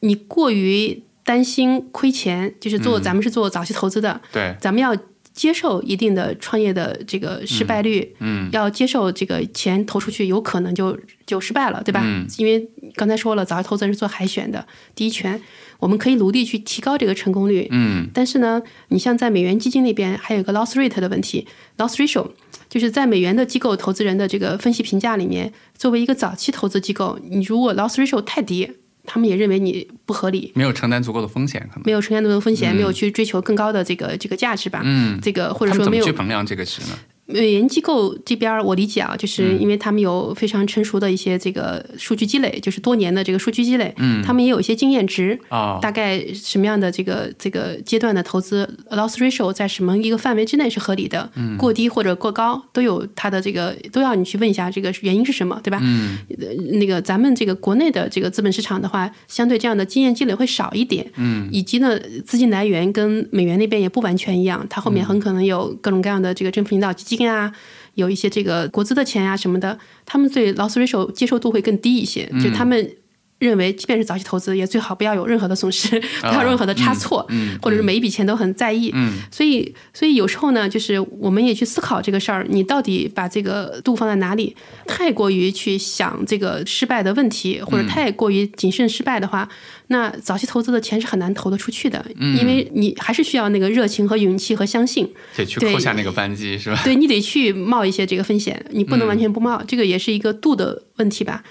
你过于担心亏钱，就是做、咱们是做早期投资的，对，咱们要接受一定的创业的这个失败率，嗯要接受这个钱投出去有可能就就失败了，对吧？嗯因为刚才说了，早期投资人是做海选的，第一权，我们可以努力去提高这个成功率。嗯但是呢，你像在美元基金那边还有一个 loss rate 的问题，loss ratio 就是在美元的机构投资人的这个分析评价里面，作为一个早期投资机构，你如果 loss ratio 太低，他们也认为你不合理，没有承担足够的风险，可能。没有承担足够的风险，没有去追求更高的这个这个价值吧。嗯，这个或者说没有去衡量这个值呢？美元机构这边儿，我理解啊，嗯就是因为他们有非常成熟的一些这个数据积累，就是多年的这个数据积累，嗯，他们也有一些经验值，啊、大概什么样的这个这个阶段的投资 loss ratio 在什么一个范围之内是合理的，嗯。过低或者过高都有它的这个都要你去问一下这个原因是什么，对吧？嗯。呃那个咱们这个国内的这个资本市场的话，相对这样的经验积累会少一点，嗯，以及呢资金来源跟美元那边也不完全一样，它后面很可能有各种各样的这个政府引导基金啊。有一些这个国资的钱啊什么的，他们对 loss ratio 接受度会更低一些，就他们认为，即便是早期投资，也最好不要有任何的损失，*laughs* 不要有任何的差错，嗯 *laughs* 或者是每一笔钱都很在意。嗯所以，所以有时候呢，就是我们也去思考这个事儿，你到底把这个度放在哪里？太过于去想这个失败的问题，或者太过于谨慎失败的话，那早期投资的钱是很难投得出去的，因为你还是需要那个热情和勇气和相信。得去扣下那个扳机是吧？*laughs* 对你得去冒一些这个风险，你不能完全不冒，这个也是一个度的问题吧。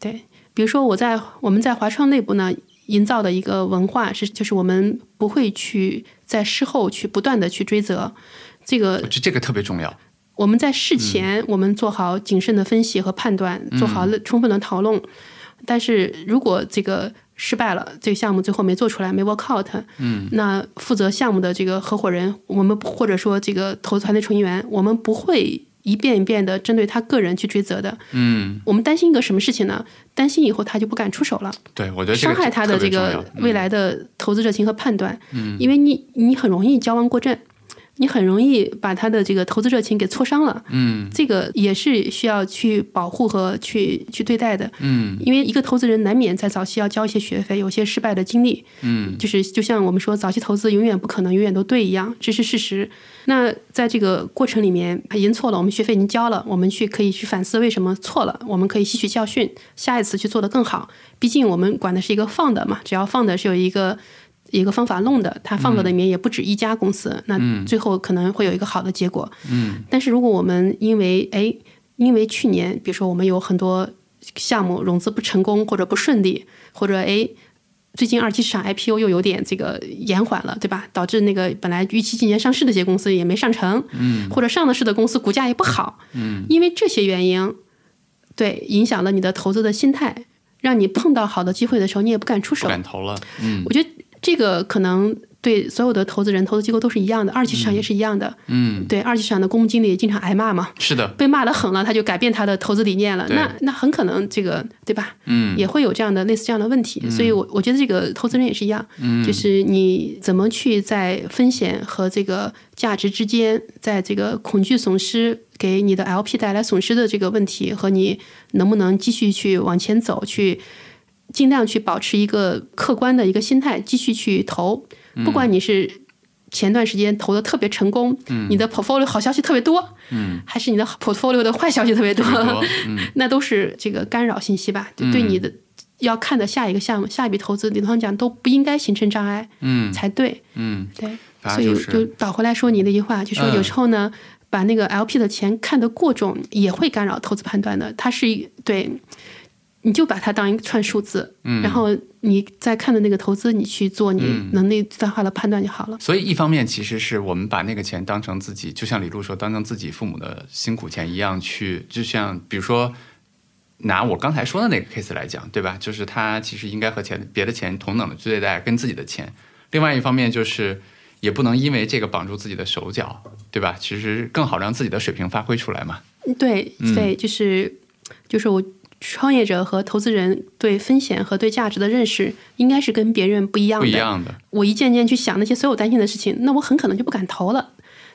对，比如说我在我们在华创内部呢，营造的一个文化是，就是我们不会去在事后去不断的去追责，这个我觉得这个特别重要。我们在事前我们做好谨慎的分析和判断，做好了充分的讨论，但是如果这个失败了，这个项目最后没做出来，没 work out，嗯，那负责项目的这个合伙人，我们或者说这个投资团队成员，我们不会一遍一遍的针对他个人去追责的。嗯，我们担心一个什么事情呢？担心以后他就不敢出手了，对，我觉得伤害他的这个未来的投资热情和判断。嗯，因为你你很容易矫枉过正。你很容易把他的这个投资热情给挫伤了。嗯这个也是需要去保护和去去对待的。嗯因为一个投资人难免在早期要交一些学费，有些失败的经历，嗯就是就像我们说，早期投资永远不可能永远都对一样，这是事实。那在这个过程里面，已经错了，我们学费已经交了，我们去可以去反思为什么错了，我们可以吸取教训，下一次去做得更好。毕竟我们管的是一个放的嘛，只要放的是有一个。一个方法弄的，它放到里面也不止一家公司，那最后可能会有一个好的结果。嗯但是如果我们因为哎，因为去年比如说我们有很多项目融资不成功或者不顺利，或者哎最近二级市场 IPO 又有点这个延缓了，对吧？导致那个本来预期今年上市的这些公司也没上成，嗯或者上了市的公司股价也不好，嗯因为这些原因，对影响了你的投资的心态，让你碰到好的机会的时候你也不敢出不手。敢投了。嗯我觉得这个可能对所有的投资人、投资机构都是一样的，二级市场也是一样的。嗯，对，二级市场的公募经理也经常挨骂嘛，是的。被骂的狠了，他就改变他的投资理念了。那那很可能这个对吧？嗯也会有这样的类似这样的问题。所以我我觉得这个投资人也是一样，嗯就是你怎么去在风险和这个价值之间，在这个恐惧损失给你的 LP 带来损失的这个问题，和你能不能继续去往前走，去尽量去保持一个客观的一个心态，继续去投，不管你是。前段时间投的特别成功，你的 portfolio 好消息特别多，嗯，还是你的 portfolio 的坏消息特别多，别多。嗯。*laughs* 那都是这个干扰信息吧，就对你的要看的下一个项目、下一笔投资，理论上讲都不应该形成障碍嗯。才对。嗯，对，所以就倒回来说你的一句话，就说嗯有时候呢，把那个 LP 的钱看得过重，也会干扰投资判断的。它是一对，你就把它当一串数字，嗯然后你再看的那个投资，你去做你嗯能力最大化的判断就好了。所以一方面其实是我们把那个钱当成自己，就像李璐说，当成自己父母的辛苦钱一样去，就像比如说。拿我刚才说的那个 case 来讲，对吧？就是他其实应该和钱别的钱同等的对待，跟自己的钱。另外一方面就是，也不能因为这个绑住自己的手脚，对吧？其实更好让自己的水平发挥出来嘛。对嗯对，就是就是我创业者和投资人对风险和对价值的认识，应该是跟别人不一样的。不一样的，我一件件去想那些所有担心的事情，那我很可能就不敢投了。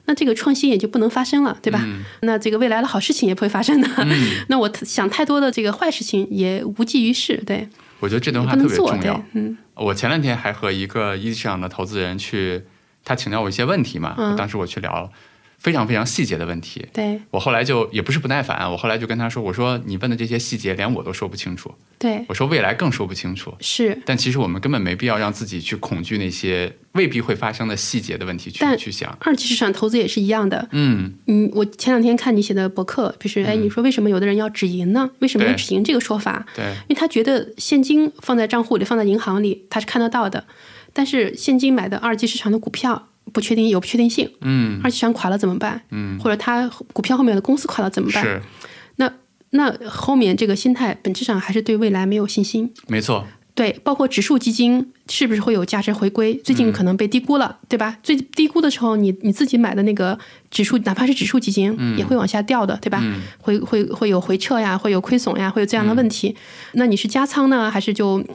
那这个创新也就不能发生了，对吧？嗯那这个未来的好事情也不会发生的。*laughs* 那我想太多的这个坏事情也无济于事，对，我觉得这段话特别重要。，嗯我前两天还和一个一级市场的投资人去，他请教我一些问题嘛，嗯当时我去聊非常非常细节的问题。对我后来就也不是不耐烦，我后来就跟他说：“我说你问的这些细节，连我都说不清楚。对我说未来更说不清楚。是。但其实我们根本没必要让自己去恐惧那些未必会发生的细节的问题去去想。二级市场投资也是一样的，嗯嗯，我前两天看你写的博客，就是哎，你说为什么有的人要止盈呢？为什么要止盈这个说法？对，因为他觉得现金放在账户里，放在银行里，他是看得到的，但是现金买的二级市场的股票不确定有不确定性，嗯二级市场垮了怎么办？嗯，或者它股票后面的公司垮了怎么办？是那后面这个心态本质上还是对未来没有信心。没错。对，包括指数基金是不是会有价值回归？最近可能被低估了，对吧？最低估的时候，你你自己买的那个指数，哪怕是指数基金，也会往下掉的，对吧？会会会有回撤呀，会有亏损呀，会有这样的问题。那你是加仓呢，还是就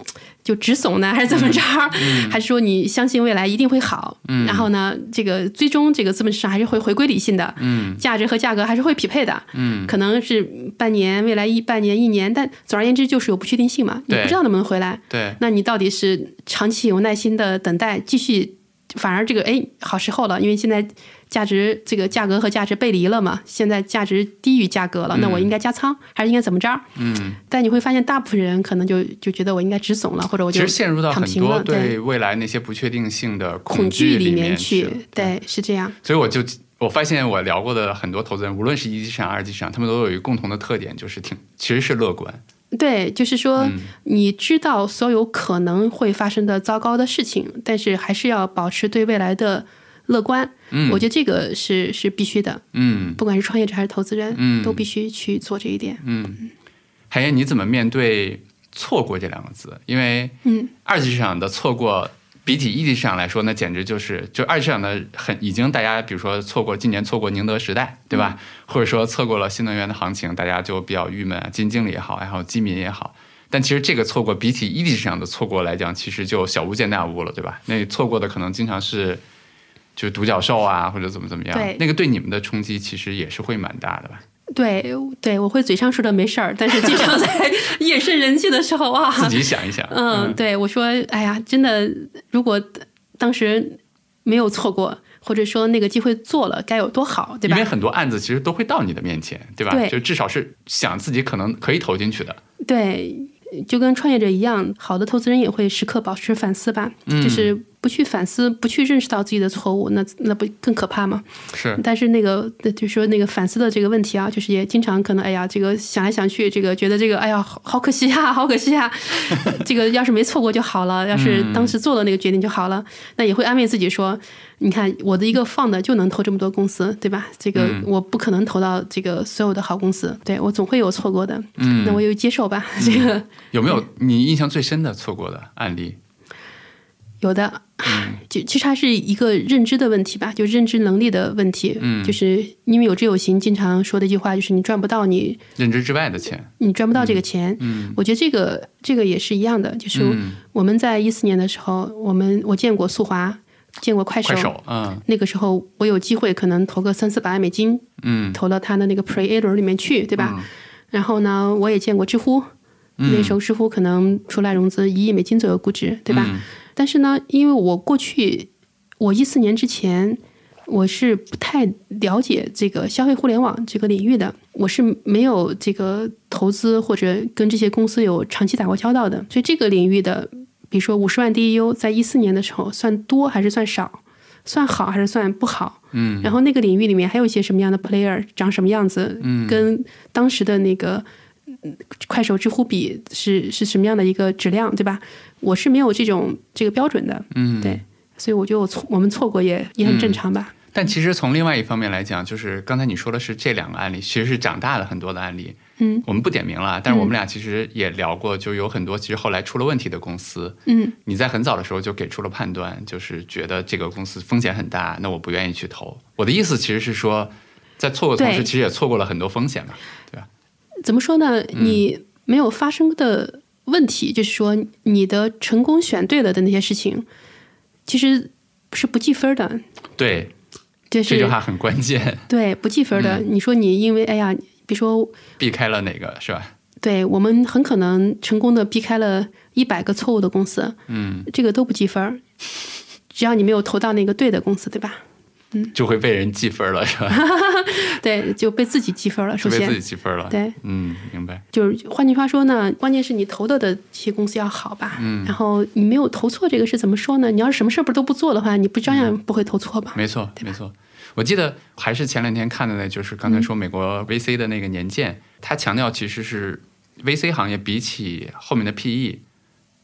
就止损呢，还是怎么着？*laughs* 还是说你相信未来一定会好？嗯然后呢，这个最终这个资本市场还是会回归理性的，嗯价值和价格还是会匹配的。嗯可能是半年，未来一半年、一年，但总而言之就是有不确定性嘛，你对不知道能不能回来。对，那你到底是长期有耐心的等待，继续，反而这个哎好时候了，因为现在价值这个价格和价值背离了嘛，现在价值低于价格了，那我应该加仓还是应该怎么着？嗯，但你会发现，大部分人可能就就觉得我应该止损了，或者我就其实陷入到很多对对未来那些不确定性的恐惧里面去去，，对，是这样，所以我就我发现我聊过的很多投资人，无论是一级市场、二级市场，他们都有一个共同的特点，就是挺其实是乐观。对，就是说嗯你知道所有可能会发生的糟糕的事情，但是还是要保持对未来的乐观。嗯我觉得这个是是必须的。嗯不管是创业者还是投资人，嗯都必须去做这一点。嗯，海燕，你怎么面对错过这两个字？因为嗯，二级市场的错过。比起一级市场来说，那简直就是就二级市场的很已经大家比如说错过今年错过宁德时代，对吧？或者说错过了新能源的行情，大家就比较郁闷啊，基金经理也好，然后基民也好。但其实这个错过比起一级市场的错过来讲，其实就小巫见大巫了，对吧？那错过的可能经常是就独角兽啊，或者怎么怎么样，对那个对你们的冲击其实也是会蛮大的吧？对对，我会嘴上说的没事儿，但是经常在 *laughs* 夜深人静的时候啊，自己想一想，嗯，对我说，哎呀，真的，如果当时没有错过，或者说那个机会做了，该有多好，对吧？因为很多案子其实都会到你的面前，对吧？对就至少是想自己可能可以投进去的。对，就跟创业者一样，好的投资人也会时刻保持反思吧，嗯就是不去反思，不去认识到自己的错误，那那不更可怕吗？是，但是那个，就是说那个反思的这个问题啊，就是也经常可能，哎呀，这个想来想去，这个觉得这个，哎呀，好好可惜啊，*laughs* 好可惜啊，这个要是没错过就好了，要是当时做了那个决定就好了，那也会安慰自己说，你看我的一个放的就能投这么多公司，对吧？这个我不可能投到这个所有的好公司，对我总会有错过的，嗯，那我就接受吧。这个有没有你印象最深的错过的案例？有的，就其实还是一个认知的问题吧，就认知能力的问题。嗯就是因为有知有行，经常说的一句话就是你赚不到你认知之外的钱，你赚不到这个钱。嗯我觉得这个这个也是一样的，就是嗯，我们在一四年的时候，我们我见过速滑，见过快手。快手，嗯那个时候我有机会可能投个三四百万美金，嗯，投到他的那个 Pre A 轮里面去，对吧？嗯然后呢，我也见过知乎，那时候知乎可能出来融资一亿美金左右估值，对吧？嗯但是呢，因为我过去我一四年之前，我是不太了解这个消费互联网这个领域的，我是没有这个投资或者跟这些公司有长期打过交道的，所以这个领域的，比如说五十万 DEU，在一四年的时候算多还是算少？算好还是算不好？嗯，然后那个领域里面还有一些什么样的 player，长什么样子？嗯，跟当时的那个嗯快手、知乎比是是什么样的一个质量，对吧？我是没有这种这个标准的，嗯，对，所以我觉得我错我们错过也也很正常吧。但其实从另外一方面来讲，就是刚才你说的是这两个案例，其实是长大了很多的案例。嗯我们不点名了，但是我们俩其实也聊过，就有很多其实后来出了问题的公司，嗯你在很早的时候就给出了判断，就是觉得这个公司风险很大，那我不愿意去投。我的意思其实是说，在错过的同时，其实也错过了很多风险嘛。怎么说呢？你没有发生的问题，就是说你的成功选对了的那些事情，其实是不计分的，对，就是这句话很关键，对不计分的。你说你因为哎呀，比如说避开了哪个是吧？对我们很可能成功的避开了一百个错误的公司，嗯，这个都不计分儿，只要你没有投到那个对的公司，对吧？就会被人记分了是吧？*laughs* 对，就被自己记分了。首先被自己先，记分了。对，嗯，明白。就是换句话说呢，关键是你投的的这些公司要好吧？嗯，然后你没有投错，这个是怎么说呢？你要是什么事儿不都不做的话，你不照样不会投错吧？没错，没错。我记得还是前两天看的呢，就是刚才说美国 VC 的那个年鉴，它强调其实是 VC 行业比起后面的 PE，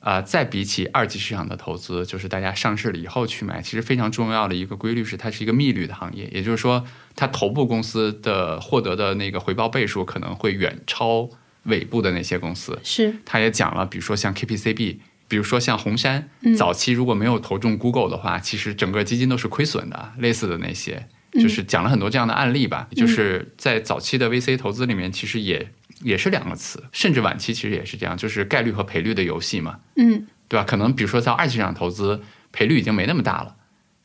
啊、再比起二级市场的投资，就是大家上市了以后去买，其实非常重要的一个规律是，它是一个密率的行业，也就是说，它头部公司的获得的那个回报倍数可能会远超尾部的那些公司。是，他也讲了，比如说像 KPCB，比如说像红杉，嗯早期如果没有投中 Google 的话，其实整个基金都是亏损的，类似的那些，就是讲了很多这样的案例吧。就是在早期的 VC 投资里面，其实也也是两个词，甚至晚期其实也是这样，就是概率和赔率的游戏嘛，嗯对吧？可能比如说在二级市场投资，赔率已经没那么大了。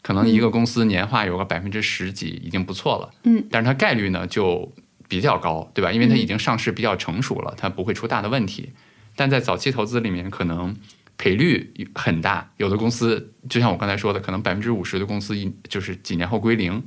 可能一个公司年化有个百分之十几已经不错了，嗯，但是它概率呢就比较高，对吧？因为它已经上市比较成熟了，它不会出大的问题。但在早期投资里面，可能赔率很大，有的公司就像我刚才说的，可能百分之五十的公司一就是几年后归零，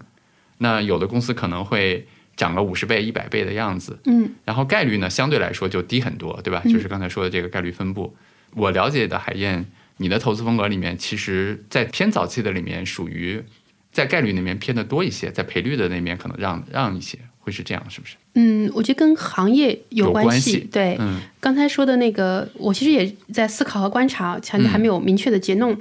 那有的公司可能会涨了五十倍、一百倍的样子，嗯。然后概率呢相对来说就低很多，对吧？嗯。就是刚才说的这个概率分布。我了解的海燕，你的投资风格里面，其实在偏早期的里面属于在概率那边偏的多一些，在赔率的那边可能让让一些，会是这样，是不是？嗯，我觉得跟行业有有关关系对，嗯。刚才说的那个，我其实也在思考和观察，强调还没有明确的结论，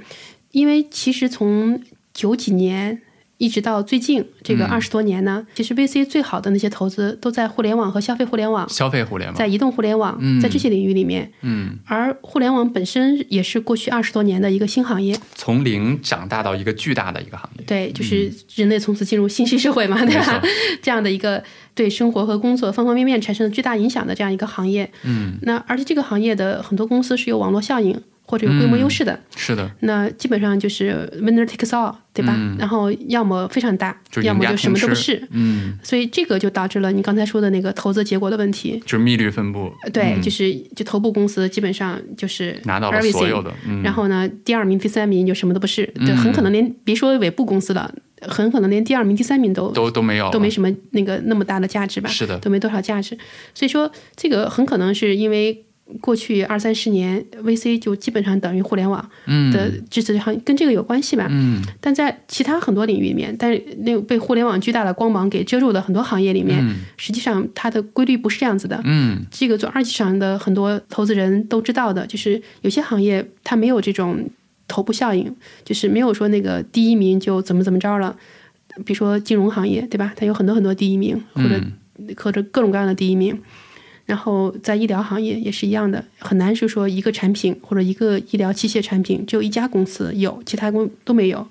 因为其实从九几年一直到最近这个嗯二十多年呢，其实 VC 最好的那些投资都在互联网和消费互联网，消费互联网，在移动互联网，嗯在这些领域里面，嗯，而互联网本身也是过去二十多年的一个新行业，从零长大到一个巨大的一个行业。对，就是人类从此进入信息社会嘛，对吧？这样的一个对生活和工作方方面面产生了巨大影响的这样一个行业。嗯那而且这个行业的很多公司是有网络效应，或者有规模优势的，是的，那基本上就是 winner takes all，对吧？嗯。然后要么非常大，要么就什么都不是。嗯，所以这个就导致了你刚才说的那个投资结果的问题。就是密率分布，对，嗯。就是就头部公司基本上就是拿到了所有的，嗯，然后呢，第二名、第三名就什么都不是，对，嗯。很可能连别说尾部公司了，很可能连第二名、第三名都都都没有，都没什么那个那么大的价值吧，是的，都没多少价值。所以说，这个很可能是因为过去二三十年 VC 就基本上等于互联网的支持行，跟这个有关系吧。嗯但在其他很多领域里面，但是那个被互联网巨大的光芒给遮住的很多行业里面，实际上它的规律不是这样子的。嗯这个做二级市场的很多投资人都知道的，就是有些行业它没有这种头部效应，就是没有说那个第一名就怎么怎么着了。比如说金融行业，对吧？它有很多很多第一名，或者、或者各种各样的第一名。然后在医疗行业也是一样的，很难是说一个产品或者一个医疗器械产品只有一家公司有，其他公都没有，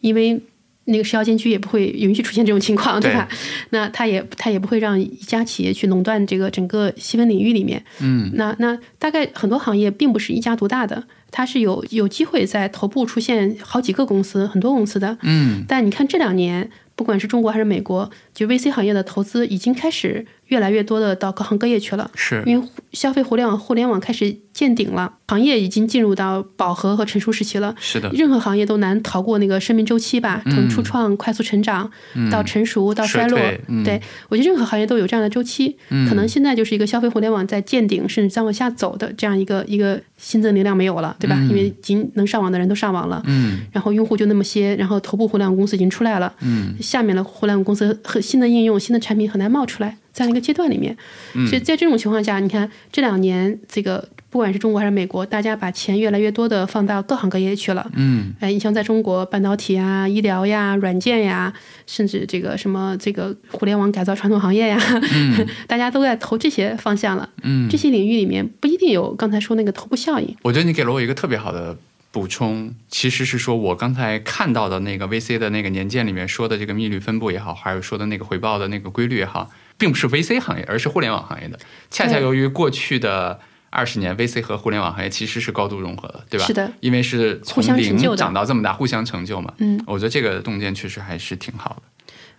因为那个食药监局也不会允许出现这种情况，对吧？那他也他也不会让一家企业去垄断这个整个细分领域里面。嗯，那那大概很多行业并不是一家独大的，它是有有机会在头部出现好几个公司、很多公司的。嗯，但你看这两年，不管是中国还是美国，就 VC 行业的投资已经开始越来越多的到各行各业去了。是，因为消费互联网互联网开始见顶了，行业已经进入到饱和和成熟时期了。是的，任何行业都难逃过那个生命周期吧，从初创、快速成长到成熟到衰落。嗯。对我觉得任何行业都有这样的周期，可能现在就是一个消费互联网在见顶甚至在往下走的这样一个一个新增流量没有了，对吧？因为已经能上网的人都上网了，嗯。然后用户就那么些，然后头部互联网公司已经出来了，嗯，下面的互联网公司和新的应用、新的产品很难冒出来，这样一个阶段里面，嗯所以在这种情况下，你看这两年这个不管是中国还是美国，大家把钱越来越多的放到各行各业去了。嗯哎，你像在中国，半导体啊、医疗呀、软件呀，甚至这个什么这个互联网改造传统行业呀，*laughs* 大家都在投这些方向了。嗯，这些领域里面不一定有刚才说那个头部效应。我觉得你给了我一个特别好的补充，其实是说我刚才看到的那个 VC 的那个年鉴里面说的这个密率分布也好，还有说的那个回报的那个规律也好，并不是 VC 行业，而是互联网行业的。恰恰由于过去的二十年，VC 和互联网行业其实是高度融合的，对吧？是的，因为是从互相成零长到这么大，互相成就嘛。嗯，我觉得这个洞见确实还是挺好的。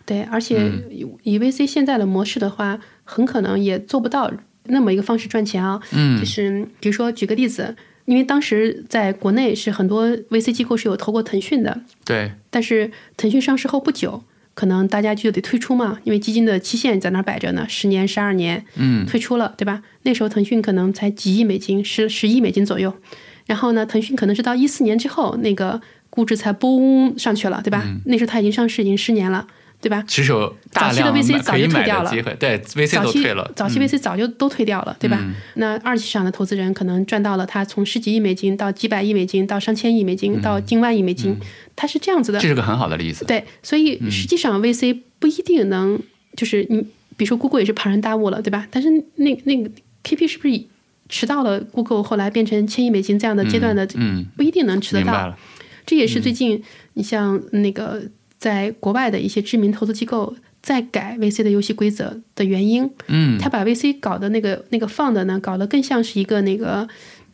对，而且以 VC 现在的模式的话，很可能也做不到那么一个方式赚钱啊。嗯就是比如说举个例子，因为当时在国内是很多 VC 机构是有投过腾讯的，对，但是腾讯上市后不久，可能大家就得退出嘛，因为基金的期限在那儿摆着呢，十年、十二年，嗯退出了，对吧？那时候腾讯可能才几亿美金，十十亿美金左右。然后呢，腾讯可能是到一四年之后，那个估值才嘣上去了，对吧？嗯那时候它已经上市已经十年了，对吧？其实有大早期的 VC 早就退掉了机会，对 VC 都退了。早期嗯 VC 早就都退掉了，对吧？嗯那二级市场的投资人可能赚到了他从十几亿美金到几百亿美金到上千亿美金到近万亿美金，他是这样子的嗯这。是个很好的例子。对，所以实际上 VC 不一定能，就是你比如说 Google 也是庞然大物了，对吧？但是那那个 KP 是不是迟到了 Google 后来变成千亿美金这样的阶段的，嗯，不一定能吃得到。这也是最近你像那个在国外的一些知名投资机构在改 VC 的游戏规则的原因。嗯他把 VC 搞的那个那个 fund 呢，搞得更像是一个那个，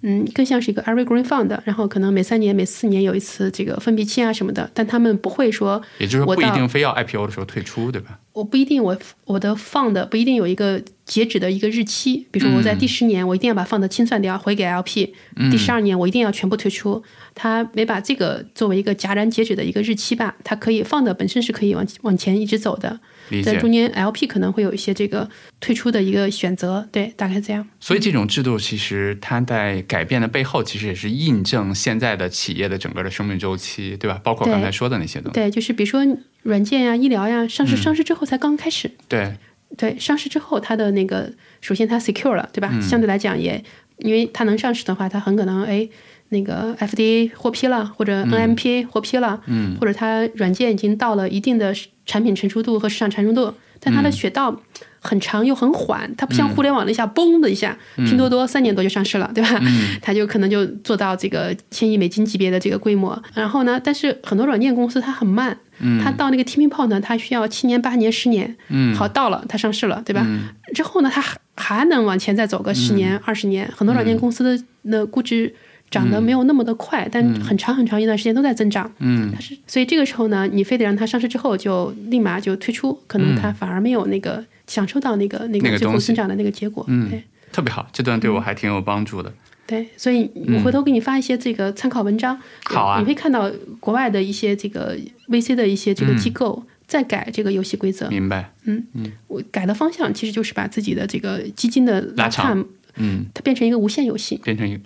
嗯，更像是一个 evergreen fund，然后可能每三年、每四年有一次这个分批期啊什么的，但他们不会说，也就是不一定非要 IPO 的时候退出，对吧？我不一定我我的 fund 不一定有一个截止的一个日期，比如说我在第十年我一定要把 fund 清算掉回给 LP，、第十二年我一定要全部退出，他没把这个作为一个戛然截止的一个日期吧，它可以 fund 本身是可以往往前一直走的。在中间 LP 可能会有一些这个退出的一个选择，对，大概这样。所以这种制度其实它在改变的背后，其实也是印证现在的企业的整个的生命周期，对吧？包括刚才说的那些东西。对，就是比如说软件呀、医疗呀，上嗯市上市之后才刚开始。对，对，上市之后它的那个，首先它 secure 了，对吧？相对来讲也，因为它能上市的话，它很可能哎，那个 FDA 获批了，或者 NMPA 获批了，嗯，或者它软件已经到了一定的产品成熟度和市场成熟度，但它的雪道很长又很缓，它不像互联网的一下嘣的一下，拼多多三年多就上市了，对吧？*laughs* 它就可能就做到这个千亿美金级别的这个规模。然后呢，但是很多软件公司它很慢，它到那个 tipping point 呢，它需要七年、八年、十年，好到了它上市了，对吧？之后呢，它还还能往前再走个十年、二十年。很多软件公司的那估值。涨得没有那么的快，但很长很长一段时间都在增长。嗯它是，所以这个时候呢，你非得让它上市之后就立马就退出，可能它反而没有那个享受到那个那个个最后增长的那个结果。嗯对特别好，这段对我还挺有帮助的。对，所以我回头给你发一些这个参考文章，嗯好啊你会看到国外的一些这个 VC 的一些这个嗯机构在改这个游戏规则。明白嗯。我改的方向其实就是把自己的这个基金的拉长嗯，它变成一个无限游戏。变成一个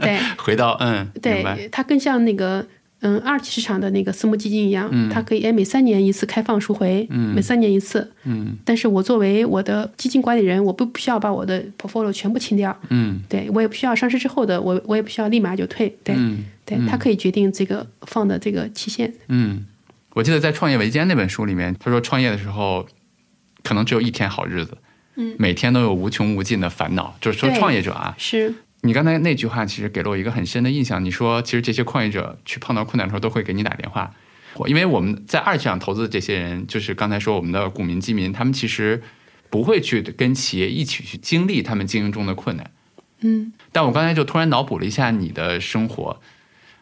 对。*laughs* 回到嗯，对，它更像那个嗯二级市场的那个私募基金一样，嗯。它可以哎每三年一次开放赎回，每三年一次。嗯。但是我作为我的基金管理人，我不不需要把我的 portfolio 全部清掉，嗯。对我也不需要上市之后的我我也不需要立马就退，对、嗯。对，它可以决定这个放的这个期限。嗯，我记得在《创业维艰》那本书里面，他说创业的时候可能只有一天好日子，嗯，每天都有无穷无尽的烦恼。就是说创业者啊，是，你刚才那句话其实给了我一个很深的印象。你说，其实这些创业者去碰到困难的时候都会给你打电话，因为我们在二级市场投资的这些人，就是刚才说我们的股民基民，他们其实不会去跟企业一起去经历他们经营中的困难。嗯，但我刚才就突然脑补了一下你的生活，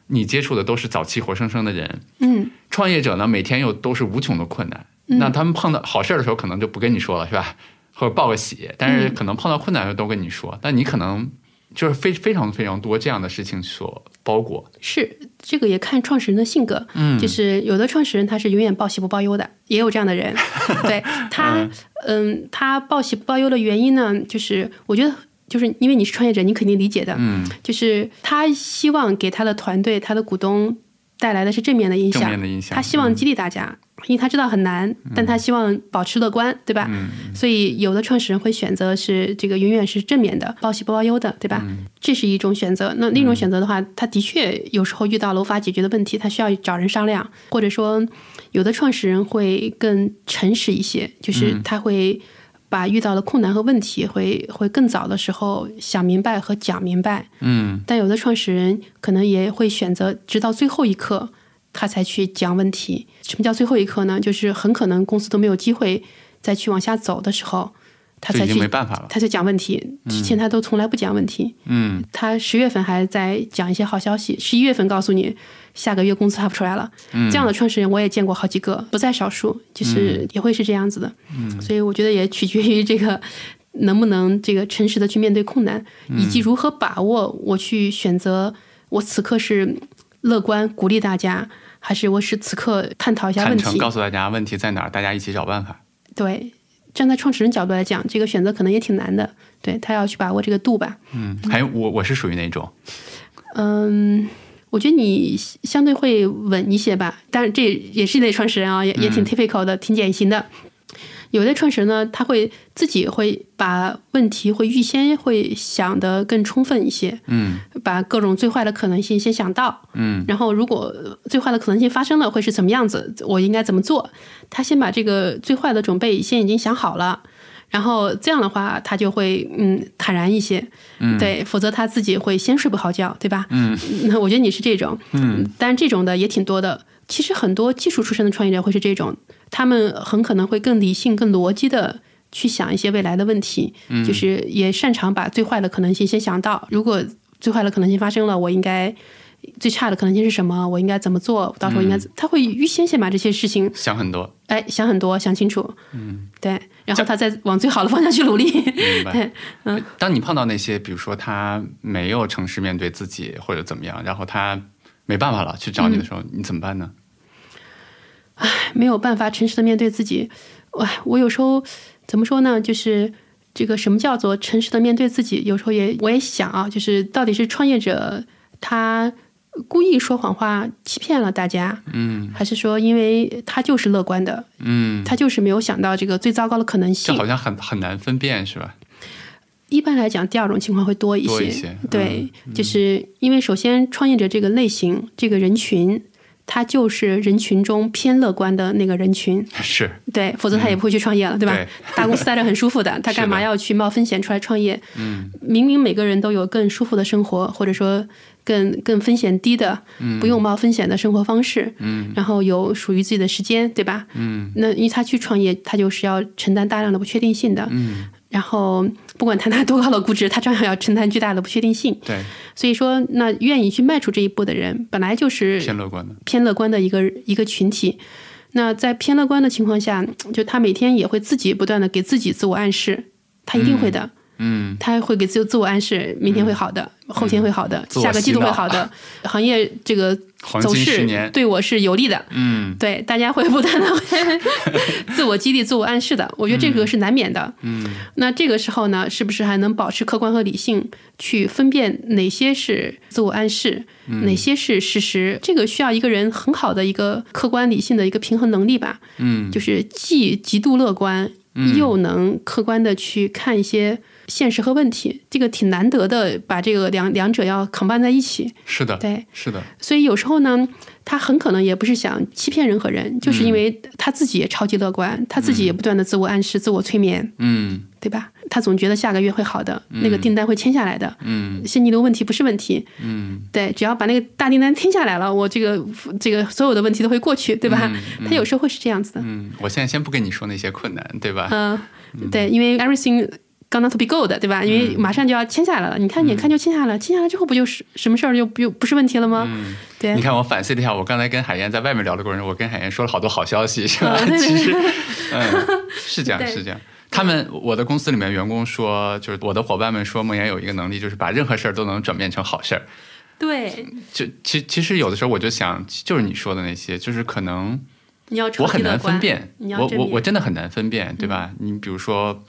你接触的都是早期活生生的人，嗯，创业者呢每天又都是无穷的困难，那他们碰到好事儿的时候可能就不跟你说了，是吧？或者报个喜，但是可能碰到困难的时候都跟你说，但你可能就是非非常非常多这样的事情所包裹。是这个也看创始人的性格，嗯就是有的创始人他是永远报喜不报忧的，也有这样的人。*laughs* 对他，嗯，他报喜不报忧的原因呢，就是我觉得就是因为你是创业者，你肯定理解的，嗯，就是他希望给他的团队、他的股东带来的是正面的影响正面，的影响，他希望激励大家。因为他知道很难，但他希望保持乐观，对吧？嗯所以有的创始人会选择是这个永远是正面的，报喜不报忧的，对吧？嗯这是一种选择。那另一种选择的话，他的确有时候遇到了无法解决的问题，他需要找人商量，或者说有的创始人会更诚实一些，就是嗯他会把遇到的困难和问题会会更早的时候想明白和讲明白。嗯但有的创始人可能也会选择直到最后一刻，他才去讲问题。什么叫最后一刻呢？就是很可能公司都没有机会再去往下走的时候，他才去没办法了。他才讲问题。之前他都从来不讲问题。嗯他十月份还在讲一些好消息，十一月份告诉你下个月工资发不出来了。这样的创始人我也见过好几个，不在少数，就是也会是这样子的。嗯所以我觉得也取决于这个能不能这个诚实的去面对困难，以及如何把握我去选择我此刻是乐观鼓励大家，还是我是此刻探讨一下问题。坦诚告诉大家问题在哪儿，大家一起找办法。对，站在创始人角度来讲，这个选择可能也挺难的。对他要去把握这个度吧。嗯，还有我我是属于哪种？嗯，我觉得你相对会稳一些吧，但是这也是一类创始人啊，也也挺 typical 的，挺典型的。有的创始人呢，他会自己会把问题会预先会想得更充分一些，嗯把各种最坏的可能性先想到，嗯然后如果最坏的可能性发生了会是怎么样子，我应该怎么做？他先把这个最坏的准备先已经想好了，然后这样的话他就会嗯坦然一些，嗯对，否则他自己会先睡不好觉，对吧？嗯 *laughs* 那我觉得你是这种，嗯，但这种的也挺多的。其实很多技术出身的创业者会是这种，他们很可能会更理性、更逻辑的去想一些未来的问题，嗯就是也擅长把最坏的可能性先想到。如果最坏的可能性发生了，我应该最差的可能性是什么？我应该怎么做？到时候应该、嗯他会预先先把这些事情想很多，哎想很多，想清楚，嗯，对，然后他再往最好的方向去努力。明白。*laughs* 对，嗯当你碰到那些，比如说他没有诚实面对自己或者怎么样，然后他没办法了去找你的时候，你怎么办呢？没有办法诚实的面对自己。哇，我有时候怎么说呢？就是这个什么叫做诚实的面对自己？有时候也我也想啊，就是到底是创业者他故意说谎话欺骗了大家，嗯还是说因为他就是乐观的，嗯，他就是没有想到这个最糟糕的可能性这性？好像很很难分辨，是吧？一般来讲，第二种情况会多一些。多一些对，就是因为首先创业者这个类型，这个人群。他就是人群中偏乐观的那个人群，*laughs* 是，对，否则他也不会去创业了，对吧？对。大公司待着很舒服的，*laughs* 他干嘛要去冒风险出来创业？嗯。明明每个人都有更舒服的生活，或者说更更风险低的，不用冒风险的生活方式，嗯。然后有属于自己的时间，对吧？嗯。那因为他去创业，他就是要承担大量的不确定性的。嗯。然后不管他拿多高的估值，他照样要承担巨大的不确定性。对，所以说，那愿意去迈出这一步的人，本来就是偏乐观的。偏乐观的一个一个群体。那在偏乐观的情况下，就他每天也会自己不断的给自己自我暗示，他一定会的。嗯，他会给自自我暗示，明天会好的，后天会好的，下个季度会好的，*laughs* 行业这个走势对我是有利的。嗯。对，大家会不断的 *laughs* 自我激励、自我暗示的，我觉得这个是难免的。嗯。那这个时候呢，是不是还能保持客观和理性，去分辨哪些是自我暗示，嗯。哪些是事实？这个需要一个人很好的一个客观理性的一个平衡能力吧。嗯。就是既极度乐观，又能客观的去看一些现实和问题，这个挺难得的，把这个两两者要 combine 在一起。是的，对，是的，所以有时候呢，他很可能也不是想欺骗任何人，就是嗯因为他自己也超级乐观，他自己也不断的自我暗示、自我催眠，嗯对吧？他总觉得下个月会好的，那个订单会签下来的，嗯现金流问题不是问题，嗯对，只要把那个大订单签下来了，我这个这个所有的问题都会过去，对吧？他有时候会是这样子的，嗯，我现在先不跟你说那些困难，对吧？嗯、对，因为 everything gonna to be good，对吧？因为马上就要签下来了，你看，眼看就签下来了，签下来之后不就是什么事儿就不不是问题了吗？对你，看，我反思了一下，我刚才跟海燕在外面聊的过程中，我跟海燕说了好多好消息，是吧？啊对对其实，*laughs* 嗯，是这样，是这样。他们，我的公司里面员工说，就是我的伙伴们说，梦岩有一个能力，就是把任何事儿都能转变成好事儿。对，就其其实有的时候我就想，就是你说的那些，就是可能你要我很难分辨，我我我真的很难分辨，对吧？你比如说，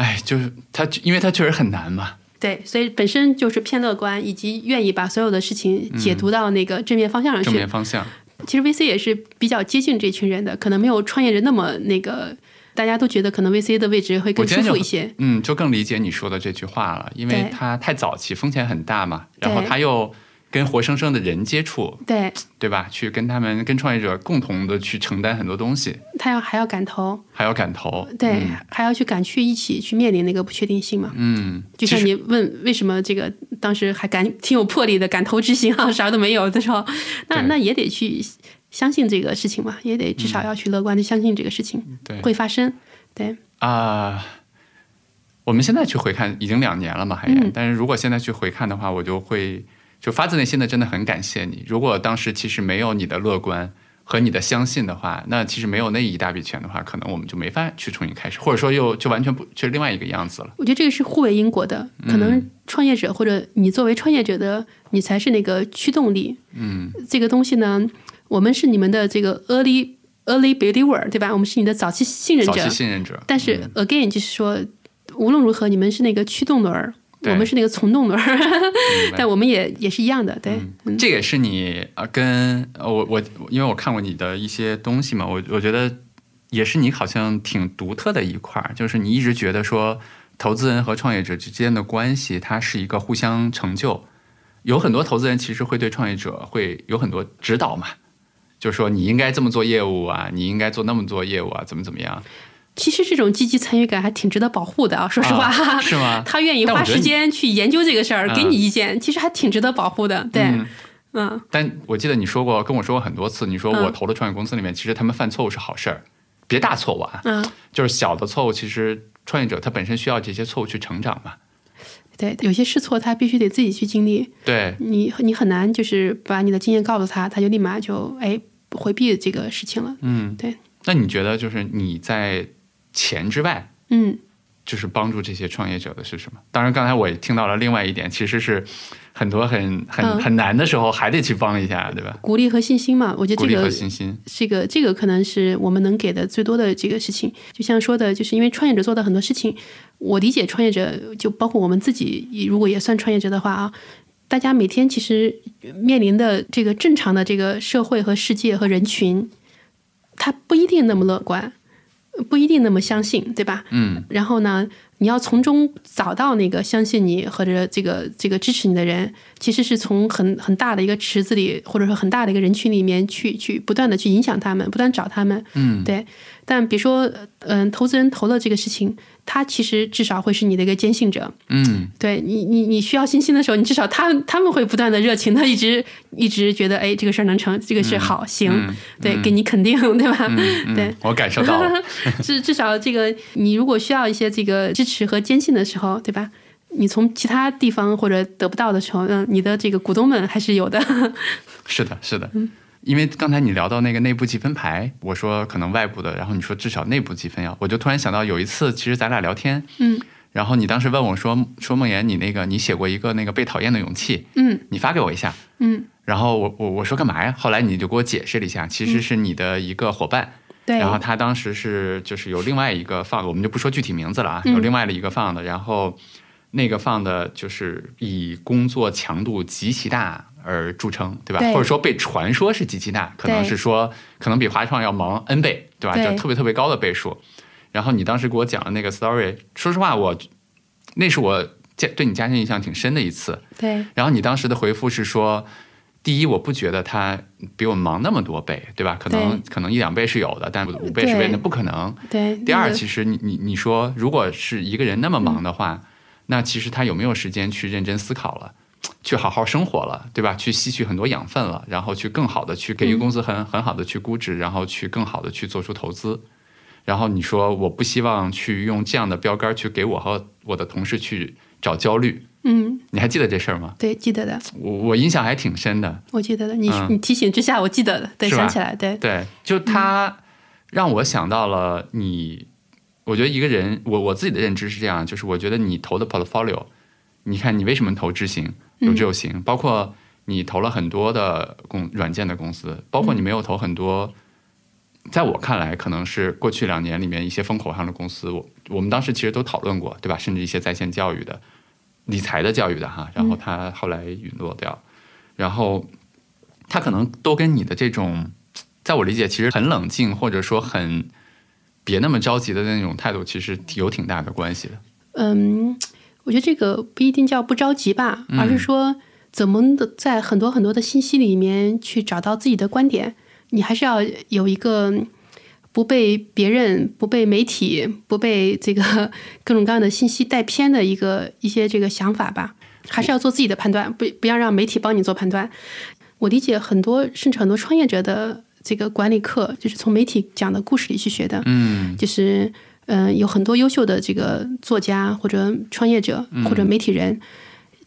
哎，就是他，因为他确实很难嘛。对，所以本身就是偏乐观，以及愿意把所有的事情解读到那个正面方向上去。正面方向，其实 VC 也是比较接近这群人的，可能没有创业者那么那个，大家都觉得可能 VC 的位置会更舒服一些。嗯，就更理解你说的这句话了，因为对它太早期，风险很大嘛，然后对他又跟活生生的人接触，对。对吧？去跟他们、跟创业者共同的去承担很多东西，他要还要赶头，还要赶头，对，嗯。还要去赶去一起去面临那个不确定性嘛。嗯，就像你问为什么这个当时还敢挺有魄力的敢头执行啊，*laughs* 啥都没有的时候，那那也得去相信这个事情嘛，也得至嗯。少要去乐观的相信这个事情对。会发生。对，啊、我们现在去回看，已经两年了嘛，海燕。嗯。但是如果现在去回看的话，我就会就发自内心的真的很感谢你。如果当时其实没有你的乐观和你的相信的话，那其实没有那一大笔钱的话，可能我们就没法去重新开始，或者说又就完全不就是另外一个样子了。我觉得这个是互为因果的，可嗯能创业者或者你作为创业者的你才是那个驱动力。嗯，这个东西呢，我们是你们的这个 early early believer，对吧？我们是你的早期信任者早期。信任者，但是 again 就是说，无论如何，你们是那个驱动轮我们是那个从动轮但我们也也是一样的，对，嗯这也是你呃跟呃我我因为我看过你的一些东西嘛，我我觉得也是你好像挺独特的一块儿，就是你一直觉得说投资人和创业者之间的关系，它是一个互相成就。有很多投资人其实会对创业者会有很多指导嘛，就是说你应该这么做业务啊，你应该做那么做业务啊，怎么怎么样？其实这种积极参与感还挺值得保护的啊，说实话，啊 *laughs* 是吗？*laughs* 他愿意花时间去研究这个事儿，嗯。给你意见，其实还挺值得保护的，对，嗯。嗯但我记得你说过，跟我说过很多次，你说嗯。我投的创业公司里面，其实他们犯错误是好事儿，别大错误啊，嗯，就是小的错误，其实创业者他本身需要这些错误去成长嘛。对，有些试错他必须得自己去经历，对，你你很难就是把你的经验告诉他，他就立马就哎回避这个事情了，嗯，对。那你觉得就是你在钱之外，嗯，就是帮助这些创业者的是什么？当然，刚才我也听到了另外一点，其实是很多很很、嗯很难的时候还得去帮一下，对吧？鼓励和信心嘛，我觉得这个信心，这个这个可能是我们能给的最多的这个事情。就像说的，就是因为创业者做的很多事情，我理解创业者，就包括我们自己，如果也算创业者的话啊，大家每天其实面临的这个正常的这个社会和世界和人群，他不一定那么乐观，不一定那么相信，对吧？嗯然后呢，你要从中找到那个相信你或者这个这个支持你的人，其实是从很很大的一个池子里，或者说很大的一个人群里面去去不断的去影响他们，不断找他们。嗯，对。但比如说，嗯，投资人投了这个事情，他其实至少会是你的一个坚信者。嗯，对你，你你需要信心的时候，你至少他他们会不断的热情他一直一直觉得，哎，这个事儿能成，这个事好行，对，给你肯定，对吧？*laughs* 对，我感受到了。*laughs* 至至少这个，你如果需要一些这个支持和坚信的时候，对吧？你从其他地方或者得不到的时候，嗯，你的这个股东们还是有的。*laughs* 是的，是的。因为刚才你聊到那个内部积分牌，我说可能外部的，然后你说至少内部积分要，我就突然想到有一次，其实咱俩聊天，嗯，然后你当时问我说说梦妍，你那个你写过一个那个被讨厌的勇气，嗯，你发给我一下，嗯，然后我我我说干嘛呀？后来你就给我解释了一下，其实是你的一个伙伴，对，然后他当时是就是有另外一个放，我们就不说具体名字了啊，有另外的一个放的，然后那个放的就是以工作强度极其大。而著称，对吧？或者说被传说是极其大，可能是说可能比华创要忙 n 倍，对吧？就特别特别高的倍数。然后你当时给我讲的那个 story，说实话，我那是我家对你家庭印象挺深的一次。对。然后你当时的回复是说，第一，我不觉得他比我忙那么多倍，对吧？可能可能一两倍是有的，但五倍十倍那不可能。对。第二，其实你你你说，如果是一个人那么忙的话，那其实他有没有时间去认真思考了？去好好生活了，对吧？去吸取很多养分了，然后去更好的去给予公司很很好的去估值，然后去更好的去做出投资。然后你说我不希望去用这样的标杆去给我和我的同事去找焦虑。嗯，你还记得这事儿吗？对，记得的。我我印象还挺深的。我记得的，你你提醒之下，我记得的，对，想起来，对对，就他让我想到了你。我觉得一个人，我我自己的认知是这样，就是我觉得你投的 portfolio，你看你为什么投执行？有志有行，包括你投了很多的公软件的公司，包括你没有投很多，在我看来可能是过去两年里面一些风口上的公司，我我们当时其实都讨论过，对吧？甚至一些在线教育的、理财的教育的哈，然后它后来陨落掉，然后它可能都跟你的这种，在我理解其实很冷静或者说很别那么着急的那种态度，其实有挺大的关系的。嗯。我觉得这个不一定叫不着急吧，而是说怎么的在很多很多的信息里面去找到自己的观点。你还是要有一个不被别人、不被媒体、不被这个 *laughs* 各种各样的信息带偏的一个一些这个想法吧。还是要做自己的判断，不不要让媒体帮你做判断。我理解很多甚至很多创业者的这个管理课，就是从媒体讲的故事里去学的。嗯，就是。嗯，有很多优秀的这个作家或者创业者或者媒体人，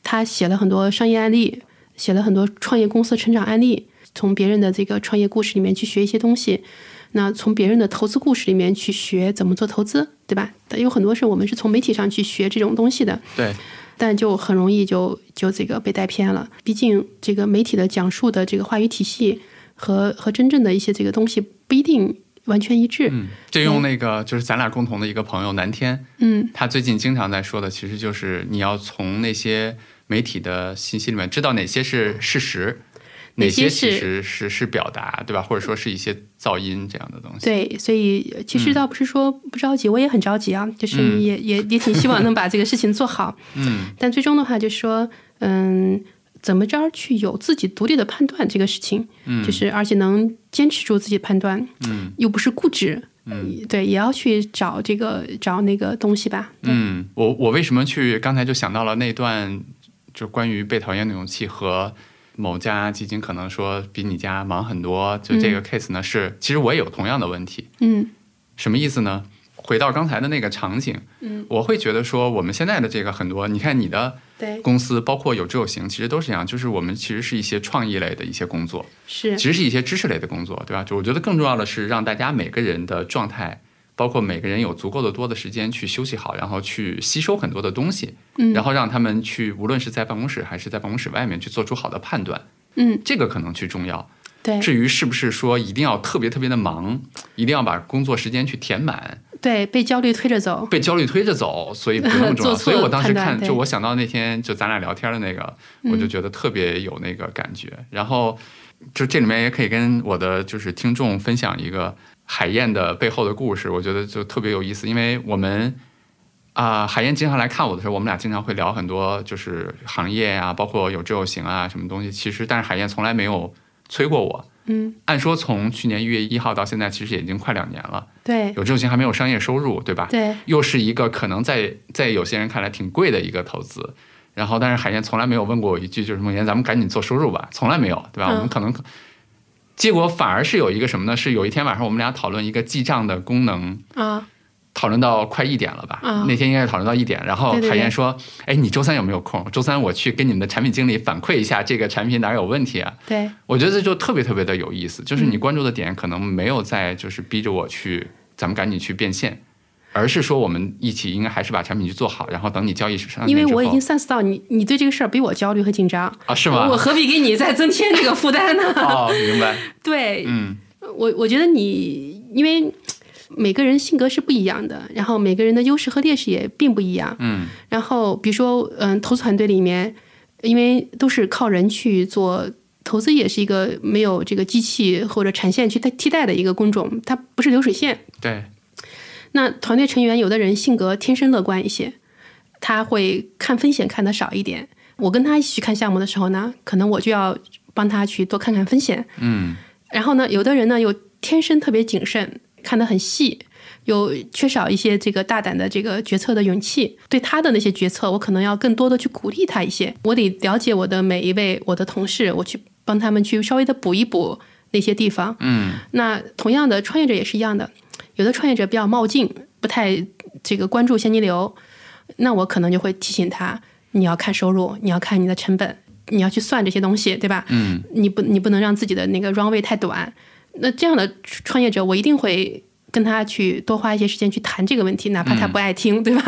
他写了很多商业案例，写了很多创业公司成长案例，从别人的这个创业故事里面去学一些东西。那从别人的投资故事里面去学怎么做投资，对吧？有很多是我们是从媒体上去学这种东西的。对，但就很容易就就这个被带偏了。毕竟这个媒体的讲述的这个话语体系和和真正的一些这个东西不一定。完全一致。嗯，就用那个，就是咱俩共同的一个朋友南天，嗯，他最近经常在说的，其实就是你要从那些媒体的信息里面知道哪些是事实，哪些其实是是表达，对吧？或者说是一些噪音这样的东西。对，所以其实倒不是说不着急，我也很着急啊，就是也也也挺希望能把这个事情做好。*laughs* 嗯，但最终的话，就是说，嗯。怎么着去有自己独立的判断这个事情，嗯，就是而且能坚持住自己的判断，嗯，又不是固执，嗯，对，也要去找这个找那个东西吧。嗯，我我为什么去刚才就想到了那段，就关于被讨厌的勇气和某家基金可能说比你家忙很多，就这个 case 呢？是其实我也有同样的问题。嗯，什么意思呢？回到刚才的那个场景，嗯，我会觉得说我们现在的这个很多，你看你的。公司包括有志有行，其实都是这样，就是我们其实是一些创意类的一些工作，是，其实是一些知识类的工作，对吧？就我觉得更重要的是让大家每个人的状态，包括每个人有足够的多的时间去休息好，然后去吸收很多的东西，嗯，然后让他们去无论是在办公室还是在办公室外面去做出好的判断，嗯，这个可能去重要。对，至于是不是说一定要特别特别的忙，一定要把工作时间去填满。对，被焦虑推着走，被焦虑推着走，所以不那 *laughs* 么重要。所以我当时看，就我想到那天就咱俩聊天的那个，我就觉得特别有那个感觉。然后，就这里面也可以跟我的就是听众分享一个海燕的背后的故事，我觉得就特别有意思。因为我们啊、海燕经常来看我的时候，我们俩经常会聊很多，就是行业呀、包括有志有行啊，什么东西。其实，但是海燕从来没有催过我。嗯，按说从去年一月一号到现在，其实已经快两年了。对有志有行还没有商业收入，对吧？对，又是一个可能在在有些人看来挺贵的一个投资。然后，但是海燕从来没有问过我一句，就是梦妍，咱们赶紧做收入吧，从来没有，对吧？嗯我们可能，结果反而是有一个什么呢？是有一天晚上我们俩讨论一个记账的功能，啊，讨论到快一点了吧？啊那天应该是讨论到一点，然后海燕说：“哎，你周三有没有空？周三我去跟你们的产品经理反馈一下这个产品哪儿有问题啊？”对，我觉得这就特别特别的有意思，就是你嗯关注的点可能没有在就是逼着我去，咱们赶紧去变现，而是说我们一起应该还是把产品去做好，然后等你交易上因为我已经 sense 到你，你对这个事儿比我焦虑和紧张，啊是吗我？何必给你再增添这个负担呢？*laughs* 哦，明白，对，嗯我我觉得你因为每个人性格是不一样的，然后每个人的优势和劣势也并不一样。嗯然后比如说，嗯，投资团队里面，因为都是靠人去做。投资也是一个没有这个机器或者产线去代替代的一个工种，它不是流水线。对，那团队成员有的人性格天生乐观一些，他会看风险看得少一点。我跟他一起去看项目的时候呢，可能我就要帮他去多看看风险。嗯然后呢，有的人呢又天生特别谨慎，看得很细，有缺少一些这个大胆的这个决策的勇气。对他的那些决策，我可能要更多的去鼓励他一些。我得了解我的每一位我的同事，我去帮他们去稍微的补一补那些地方。嗯那同样的，创业者也是一样的，有的创业者比较冒进，不太这个关注现金流，那我可能就会提醒他，你要看收入，你要看你的成本，你要去算这些东西，对吧？嗯你不你不能让自己的那个 runway 太短。那这样的创业者，我一定会跟他去多花一些时间去谈这个问题，哪怕他不爱听，对吧？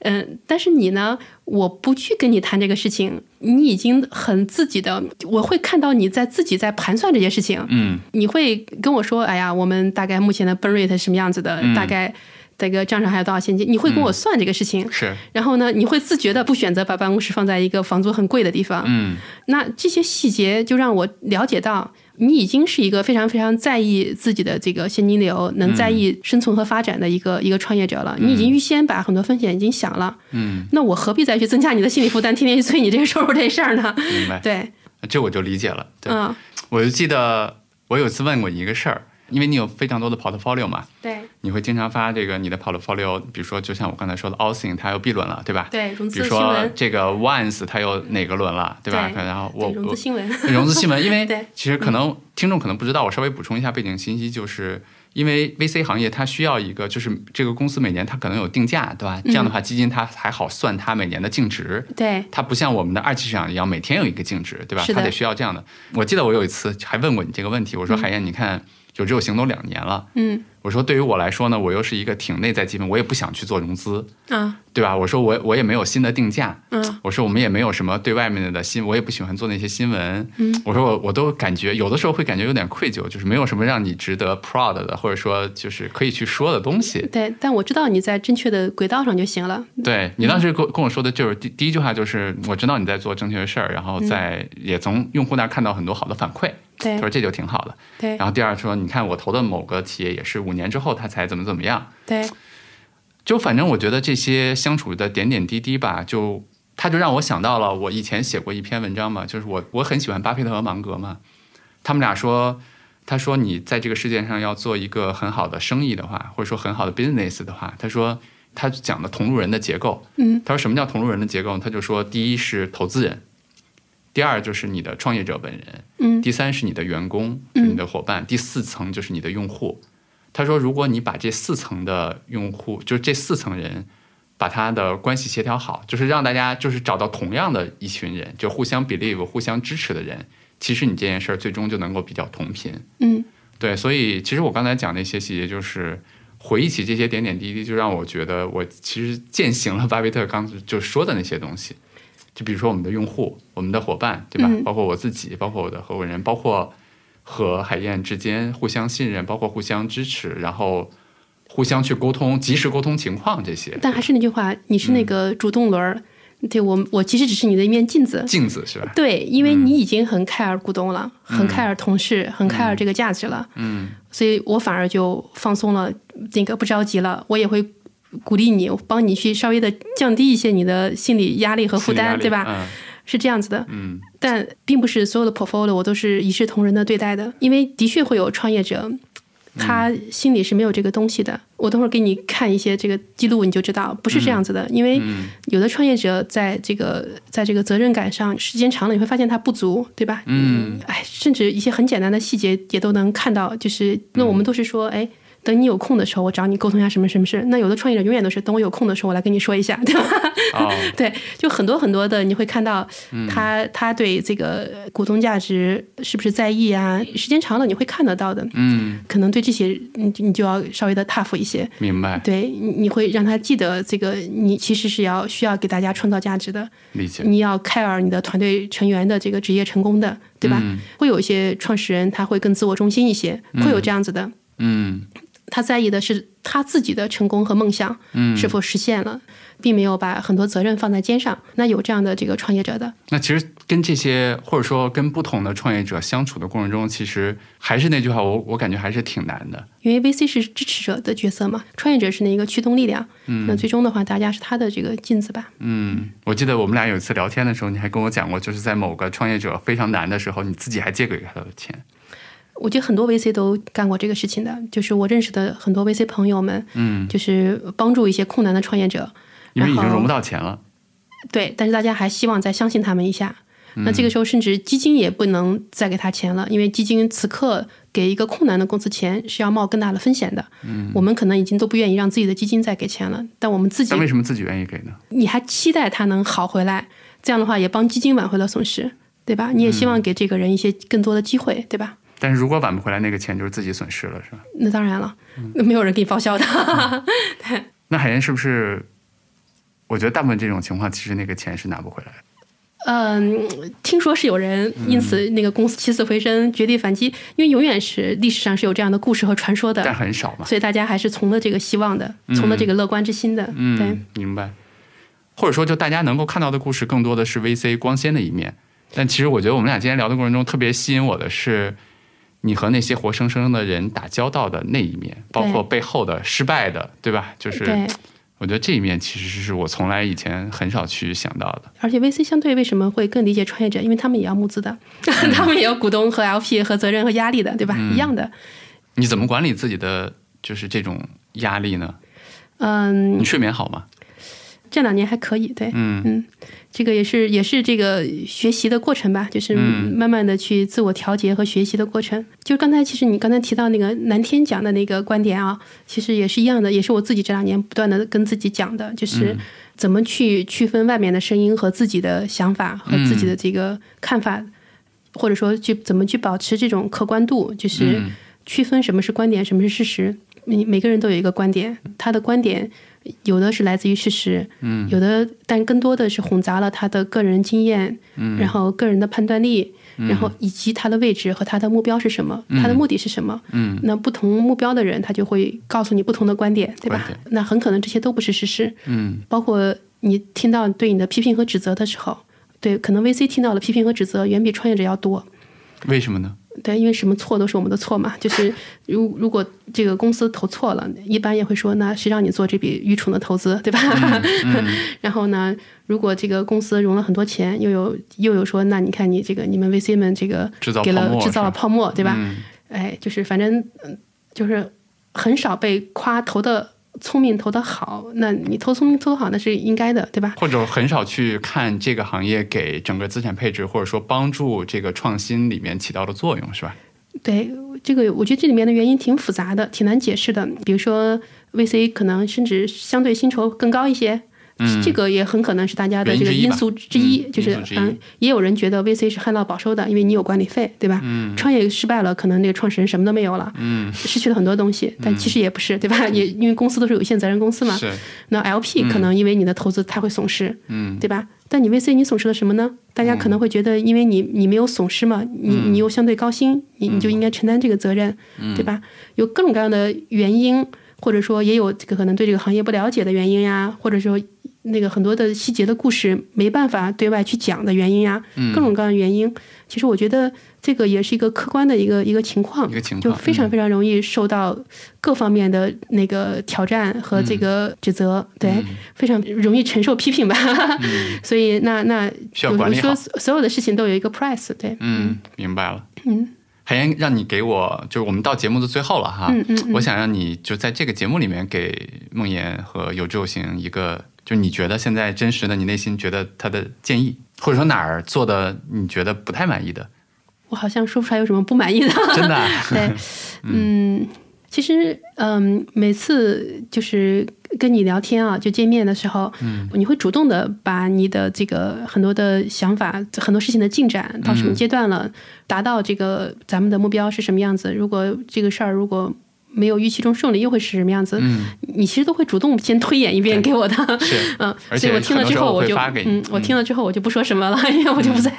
嗯但是你呢，我不去跟你谈这个事情，你已经很自己的，我会看到你在自己在盘算这些事情，嗯你会跟我说，哎呀，我们大概目前的 burn rate 是什么样子的，嗯大概这个账上还有多少现金，你会跟我算这个事情。是，然后呢，你会自觉的不选择把办公室放在一个房租很贵的地方。嗯那这些细节就让我了解到，你已经是一个非常非常在意自己的这个现金流，能在意生存和发展的一个、一个创业者了。你已经预先把很多风险已经想了，嗯，那我何必再去增加你的心理负担，天天去催你这个收入这事儿呢？明白，对，这我就理解了。对，嗯，我就记得我有一次问过你一个事儿，因为你有非常多的 portfolio 嘛，对你会经常发这个你的 portfolio，比如说就像我刚才说的 a l s i n 它又 B 轮了，对吧？对，融比如资新闻，说这个 Once 它又哪个轮了，对吧？对然后我融资新闻，*laughs* 融资新闻，因为其实可能听众可能不知道，我稍微补充一下背景信息，就是因为 VC 行业它需要一个，就是这个公司每年它可能有定价，对吧？这样的话，基金它还好算它每年的净值。对它不像我们的二级市场一样，每天有一个净值，对吧？它得需要这样的。我记得我有一次还问过你这个问题，我说海燕，你看有志有行动两年了，嗯我说对于我来说呢，我又是一个挺内在积分，我也不想去做融资，啊对吧？我说我我也没有新的定价，嗯我说我们也没有什么对外面的新，我也不喜欢做那些新闻。嗯，我说我我都感觉有的时候会感觉有点愧疚，就是没有什么让你值得 proud 的，或者说就是可以去说的东西。对，但我知道你在正确的轨道上就行了。对你当时跟跟我说的就是第第一句话就是我知道你在做正确的事儿，然后在也从用户那儿看到很多好的反馈，对他说这就挺好的。对。然后第二说你看我投的某个企业也是五年之后他才怎么怎么样，对。就反正我觉得这些相处的点点滴滴吧，就他就让我想到了我以前写过一篇文章嘛，就是我我很喜欢巴菲特和芒格嘛，他们俩说，他说你在这个世界上要做一个很好的生意的话，或者说很好的 business 的话，他说他讲的同路人的结构，嗯，他说什么叫同路人的结构？他就说第一是投资人，第二就是你的创业者本人，嗯第三是你的员工，是你的伙伴，第四层就是你的用户。他说，如果你把这四层的用户，就是这四层人，把他的关系协调好，就是让大家就是找到同样的一群人，就互相 believe、互相支持的人，其实你这件事儿最终就能够比较同频。嗯对，所以其实我刚才讲那些细节，就是回忆起这些点点滴滴，就让我觉得我其实践行了巴菲特刚就说的那些东西。就比如说我们的用户、我们的伙伴，对吧？嗯包括我自己，包括我的合伙人，包括和海燕之间互相信任，包括互相支持，然后互相去沟通，及时沟通情况这些。但还是那句话，你是嗯那个主动轮儿，对我我其实只是你的一面镜子。镜子是吧？对，因为你已经很 care 股东了，很 care 同事，很 care 这个价值了，嗯所以我反而就放松了，那个不着急了。我也会鼓励你，帮你去稍微的降低一些你的心理压力和负担，对吧？嗯是这样子的。嗯但并不是所有的 portfolio 我都是一视同仁的对待的，因为的确会有创业者，他心里是没有这个东西的。我等会儿给你看一些这个记录，你就知道不是这样子的。因为有的创业者在这个在这个责任感上，时间长了你会发现他不足，对吧？嗯，哎，甚至一些很简单的细节也都能看到。就是那我们都是说，哎。等你有空的时候，我找你沟通一下什么什么事。那有的创业者永远都是等我有空的时候，我来跟你说一下，对吧？哦，*laughs* 对，就很多很多的，你会看到他、他对这个股东价值是不是在意啊？时间长了你会看得到的。嗯，可能对这些你你就要稍微的 tough 一些。明白，对，你你会让他记得这个，你其实是要需要给大家创造价值的，理解。你要 care 你的团队成员的这个职业成功的，对吧？嗯会有一些创始人他会更自我中心一些，会有这样子的。嗯他在意的是他自己的成功和梦想嗯，是否实现了，并没有把很多责任放在肩上。那有这样的这个创业者的，那其实跟这些或者说跟不同的创业者相处的过程中，其实还是那句话，我我感觉还是挺难的。因为 VC 是支持者的角色嘛，创业者是那一个驱动力量。嗯，那最终的话，大家是他的这个镜子吧。嗯，我记得我们俩有一次聊天的时候，你还跟我讲过，就是在某个创业者非常难的时候，你自己还借给他的钱。我觉得很多 VC 都干过这个事情的，就是我认识的很多 VC 朋友们，嗯，就是帮助一些困难的创业者，因为已经融不到钱了。对，但是大家还希望再相信他们一下。那这个时候，甚至基金也不能再给他钱了，因为基金此刻给一个困难的公司钱是要冒更大的风险的。嗯，我们可能已经都不愿意让自己的基金再给钱了，但我们自己但为什么自己愿意给呢？你还期待他能好回来，这样的话也帮基金挽回了损失，对吧？你也希望给这个人一些更多的机会，对吧？但是如果挽不回来，那个钱就是自己损失了，是吧？那当然了，那没有人给你报销的。*laughs* 那海燕是不是？我觉得大部分这种情况，其实那个钱是拿不回来的。嗯，听说是有人因此那个公司起死回生，绝地反击，因为永远是历史上是有这样的故事和传说的，但很少嘛。所以大家还是从了这个希望的，从了这个乐观之心的。对，嗯，明白。或者说，就大家能够看到的故事，更多的是 VC 光鲜的一面。但其实，我觉得我们俩今天聊的过程中，特别吸引我的是，你和那些活生生的人打交道的那一面，包括背后的失败的，对吧？就是，我觉得这一面其实是我从来以前很少去想到的。而且 VC 相对为什么会更理解创业者？因为他们也要募资的，*laughs* 他们也有股东和 LP 和责任和压力的，对吧？一样的。你怎么管理自己的就是这种压力呢？嗯你，睡眠好吗？这两年还可以，对，嗯。嗯，这个也是也是这个学习的过程吧，就是嗯。慢慢的去自我调节和学习的过程。就刚才其实你刚才提到那个南天讲的那个观点啊，其实也是一样的，也是我自己这两年不断的跟自己讲的，就是怎么去区分外面的声音和自己的想法和自己的这个看法，或者说去怎么去保持这种客观度，就是嗯。区分什么是观点，什么是事实。你每个人都有一个观点，他的观点有的是来自于事实，嗯，有的但更多的是混杂了他的个人经验，嗯，然后个人的判断力，然后以及他的位置和他的目标是什么，他的目的是什么，嗯，那不同目标的人，他就会告诉你不同的观点，对吧？那很可能这些都不是事实，嗯。包括你听到对你的批评和指责的时候，对，可能 VC 听到的批评和指责远比创业者要多，为什么呢？对，因为什么错都是我们的错嘛。就是如如果这个公司投错了，一般也会说，那谁让你做这笔愚蠢的投资，对吧？*laughs* 然后呢，如果这个公司融了很多钱，又有又有说，那你看你这个你们 VC 们这个制造给了制造了泡沫，对吧？嗯哎，就是反正嗯就是很少被夸投的聪明投的好，那你投聪明投的好那是应该的，对吧？或者很少去看这个行业给整个资产配置或者说帮助这个创新里面起到的作用，是吧？对这个，我觉得这里面的原因挺复杂的，挺难解释的。比如说 VC 可能甚至相对薪酬更高一些，这个也很可能是大家的这个原因素之一。嗯就是嗯，也有人觉得 VC 是旱涝保收的，因为你有管理费，对吧？嗯创业失败了，可能那个创始人什么都没有了，嗯，失去了很多东西。但其实也不是，对吧？也因为公司都是有限责任公司嘛。是，那 LP 可能因为你的投资他会损失，嗯对吧？但你 VC 你损失了什么呢？大家可能会觉得，因为你你没有损失嘛，你嗯你又相对高薪，你你就应该承担这个责任，对吧？有各种各样的原因，或者说也有这个可能对这个行业不了解的原因呀，或者说那个很多的细节的故事没办法对外去讲的原因呀，各种各样的原因。其实我觉得这个也是一个客观的一个一个情况，一个情况就非常非常容易受到各方面的那个挑战和这个指责，对，非常容易承受批评吧。*laughs* 所以那那需要管理好。说所有的事情都有一个 price，对，嗯，明白了。嗯。海燕，让你给我，就是我们到节目的最后了哈，嗯嗯嗯。我想让你就在这个节目里面给梦妍和有志有行一个，就你觉得现在真实的你内心觉得他的建议，或者说哪儿做的你觉得不太满意的，我好像说不出来有什么不满意的。真的啊、*laughs* 对，*laughs* 嗯，其实嗯，每次就是跟你聊天啊，就见面的时候，嗯，你会主动的把你的这个很多的想法、很多事情的进展到什么阶段了，达到这个咱们的目标是什么样子，如果这个事儿如果。没有预期中顺利，又会是什么样子？嗯，你其实都会主动先推演一遍给我的，*laughs* *laughs* 嗯，所以我听了之后，我就嗯，我听了之后我就不说什么了，*laughs* 因为我就不再，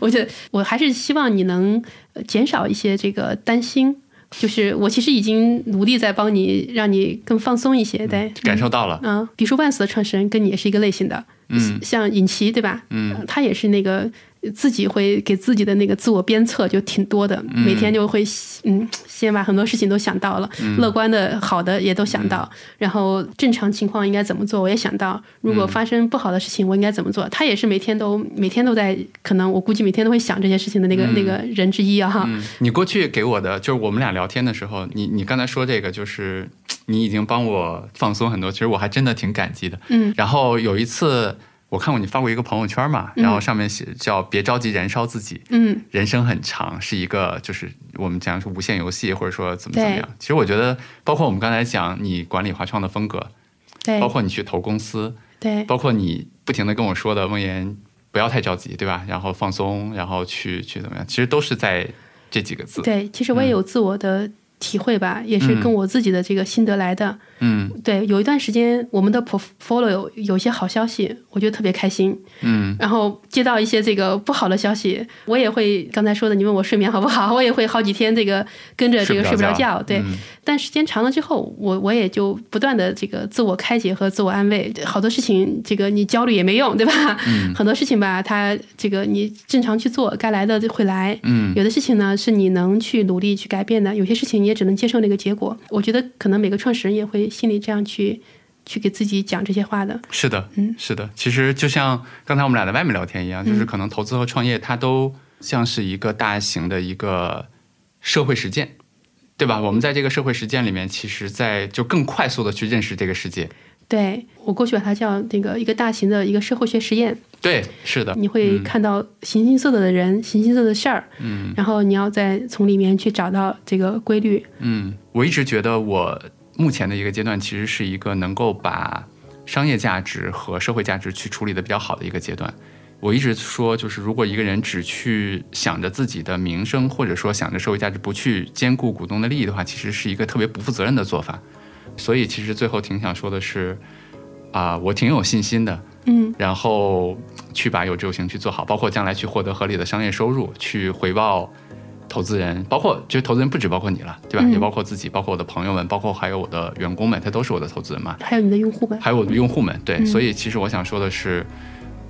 我就我还是希望你能呃减少一些这个担心。就是我其实已经努力在帮你，让你更放松一些，对，感受到了，嗯，比如说万斯的创始人跟你也是一个类型的，嗯。像尹奇对吧？嗯，他也是那个自己会给自己的那个自我鞭策就挺多的，每天就会嗯先把很多事情都想到了，嗯。乐观的好的也都想到，然后正常情况应该怎么做我也想到，如嗯果发生不好的事情我应该怎么做，他也是每天都每天都在，可能我估计每天都会想这些事情的那个、那个人之一啊哈。嗯，你过去给我的就是我们俩聊天的时候，你你刚才说这个就是你已经帮我放松很多，其实我还真的挺感激的。嗯。然后有一次我看过你发过一个朋友圈嘛，然后上面写叫“别着急燃烧自己”，嗯人生很长，是一个就是我们讲是无限游戏，或者说怎么怎么样。其实我觉得，包括我们刚才讲你管理华创的风格，对包括你去投公司，对包括你不停的跟我说的梦妍不要太着急，对吧？然后放松，然后去去怎么样，其实都是在这几个字。对，其实我也有自我的体会吧，也是跟我自己的这个心得来的。嗯对，有一段时间我们的 portfolio 有一些好消息，我觉得特别开心。嗯然后接到一些这个不好的消息，我也会刚才说的，你问我睡眠好不好，我也会好几天这个跟着这个睡不着觉。对，嗯但时间长了之后，我我也就不断的这个自我开解和自我安慰。好多事情，这个你焦虑也没用，对吧？嗯很多事情吧，它这个你正常去做，该来的就会来。嗯有的事情呢是你能去努力去改变的，有些事情你也只能接受那个结果。我觉得可能每个创始人也会心里这样去去给自己讲这些话的。是的，嗯是的。其实就像刚才我们俩在外面聊天一样，就是可能投资和创业，它都像是一个大型的一个社会实践，对吧？我们在这个社会实践里面，其实在就更快速的去认识这个世界。对我过去把它叫那个一个大型的一个社会学实验，对，是的，你会看到形形色色的人、形形色色的事儿，嗯然后你要再从里面去找到这个规律。嗯，我一直觉得我目前的一个阶段，其实是一个能够把商业价值和社会价值去处理的比较好的一个阶段。我一直说，就是如果一个人只去想着自己的名声，或者说想着社会价值，不去兼顾股东的利益的话，其实是一个特别不负责任的做法。所以，其实最后挺想说的是，啊、我挺有信心的，嗯。然后去把有志有行去做好，包括将来去获得合理的商业收入，去回报投资人，包括其实投资人不只包括你了，对吧？嗯。也包括自己，包括我的朋友们，包括还有我的员工们，他都是我的投资人嘛，还有你的用户们，还有我的用户们。对，嗯。所以其实我想说的是。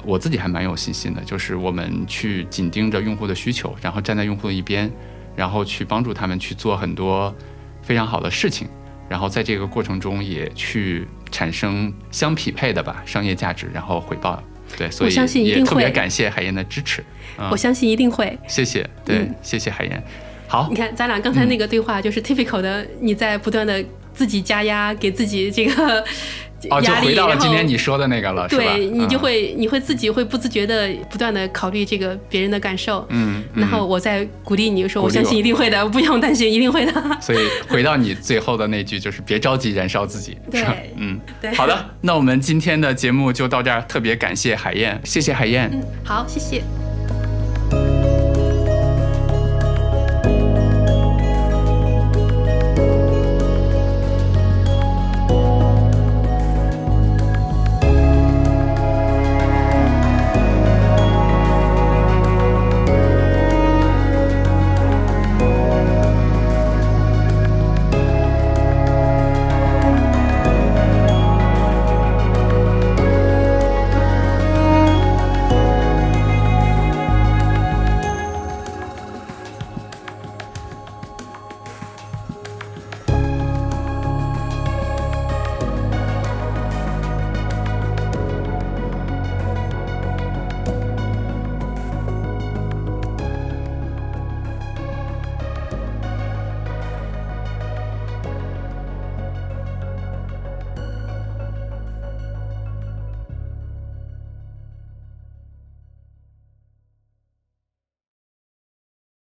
我自己还蛮有信心的，就是我们去紧盯着用户的需求，然后站在用户的一边，然后去帮助他们去做很多非常好的事情，然后在这个过程中也去产生相匹配的吧商业价值，然后回报。对，所以也特别感谢海燕的支持，嗯我相信一定会。谢谢，对，嗯谢谢海燕。好你，看，咱俩刚才那个对话就是 typical 的，你在不断的自己加压，给自己这个哦，就回到了今天你说的那个了？对你就嗯会，你会自己会不自觉的不断的考虑这个别人的感受，嗯，嗯然后我再鼓励你说，我相信一定会的，*laughs* 不用担心，一定会的。*laughs* 所以回到你最后的那句，就是别着急燃烧自己。对嗯，对好的，那我们今天的节目就到这儿，特别感谢海燕，谢谢海燕。嗯，好，谢谢。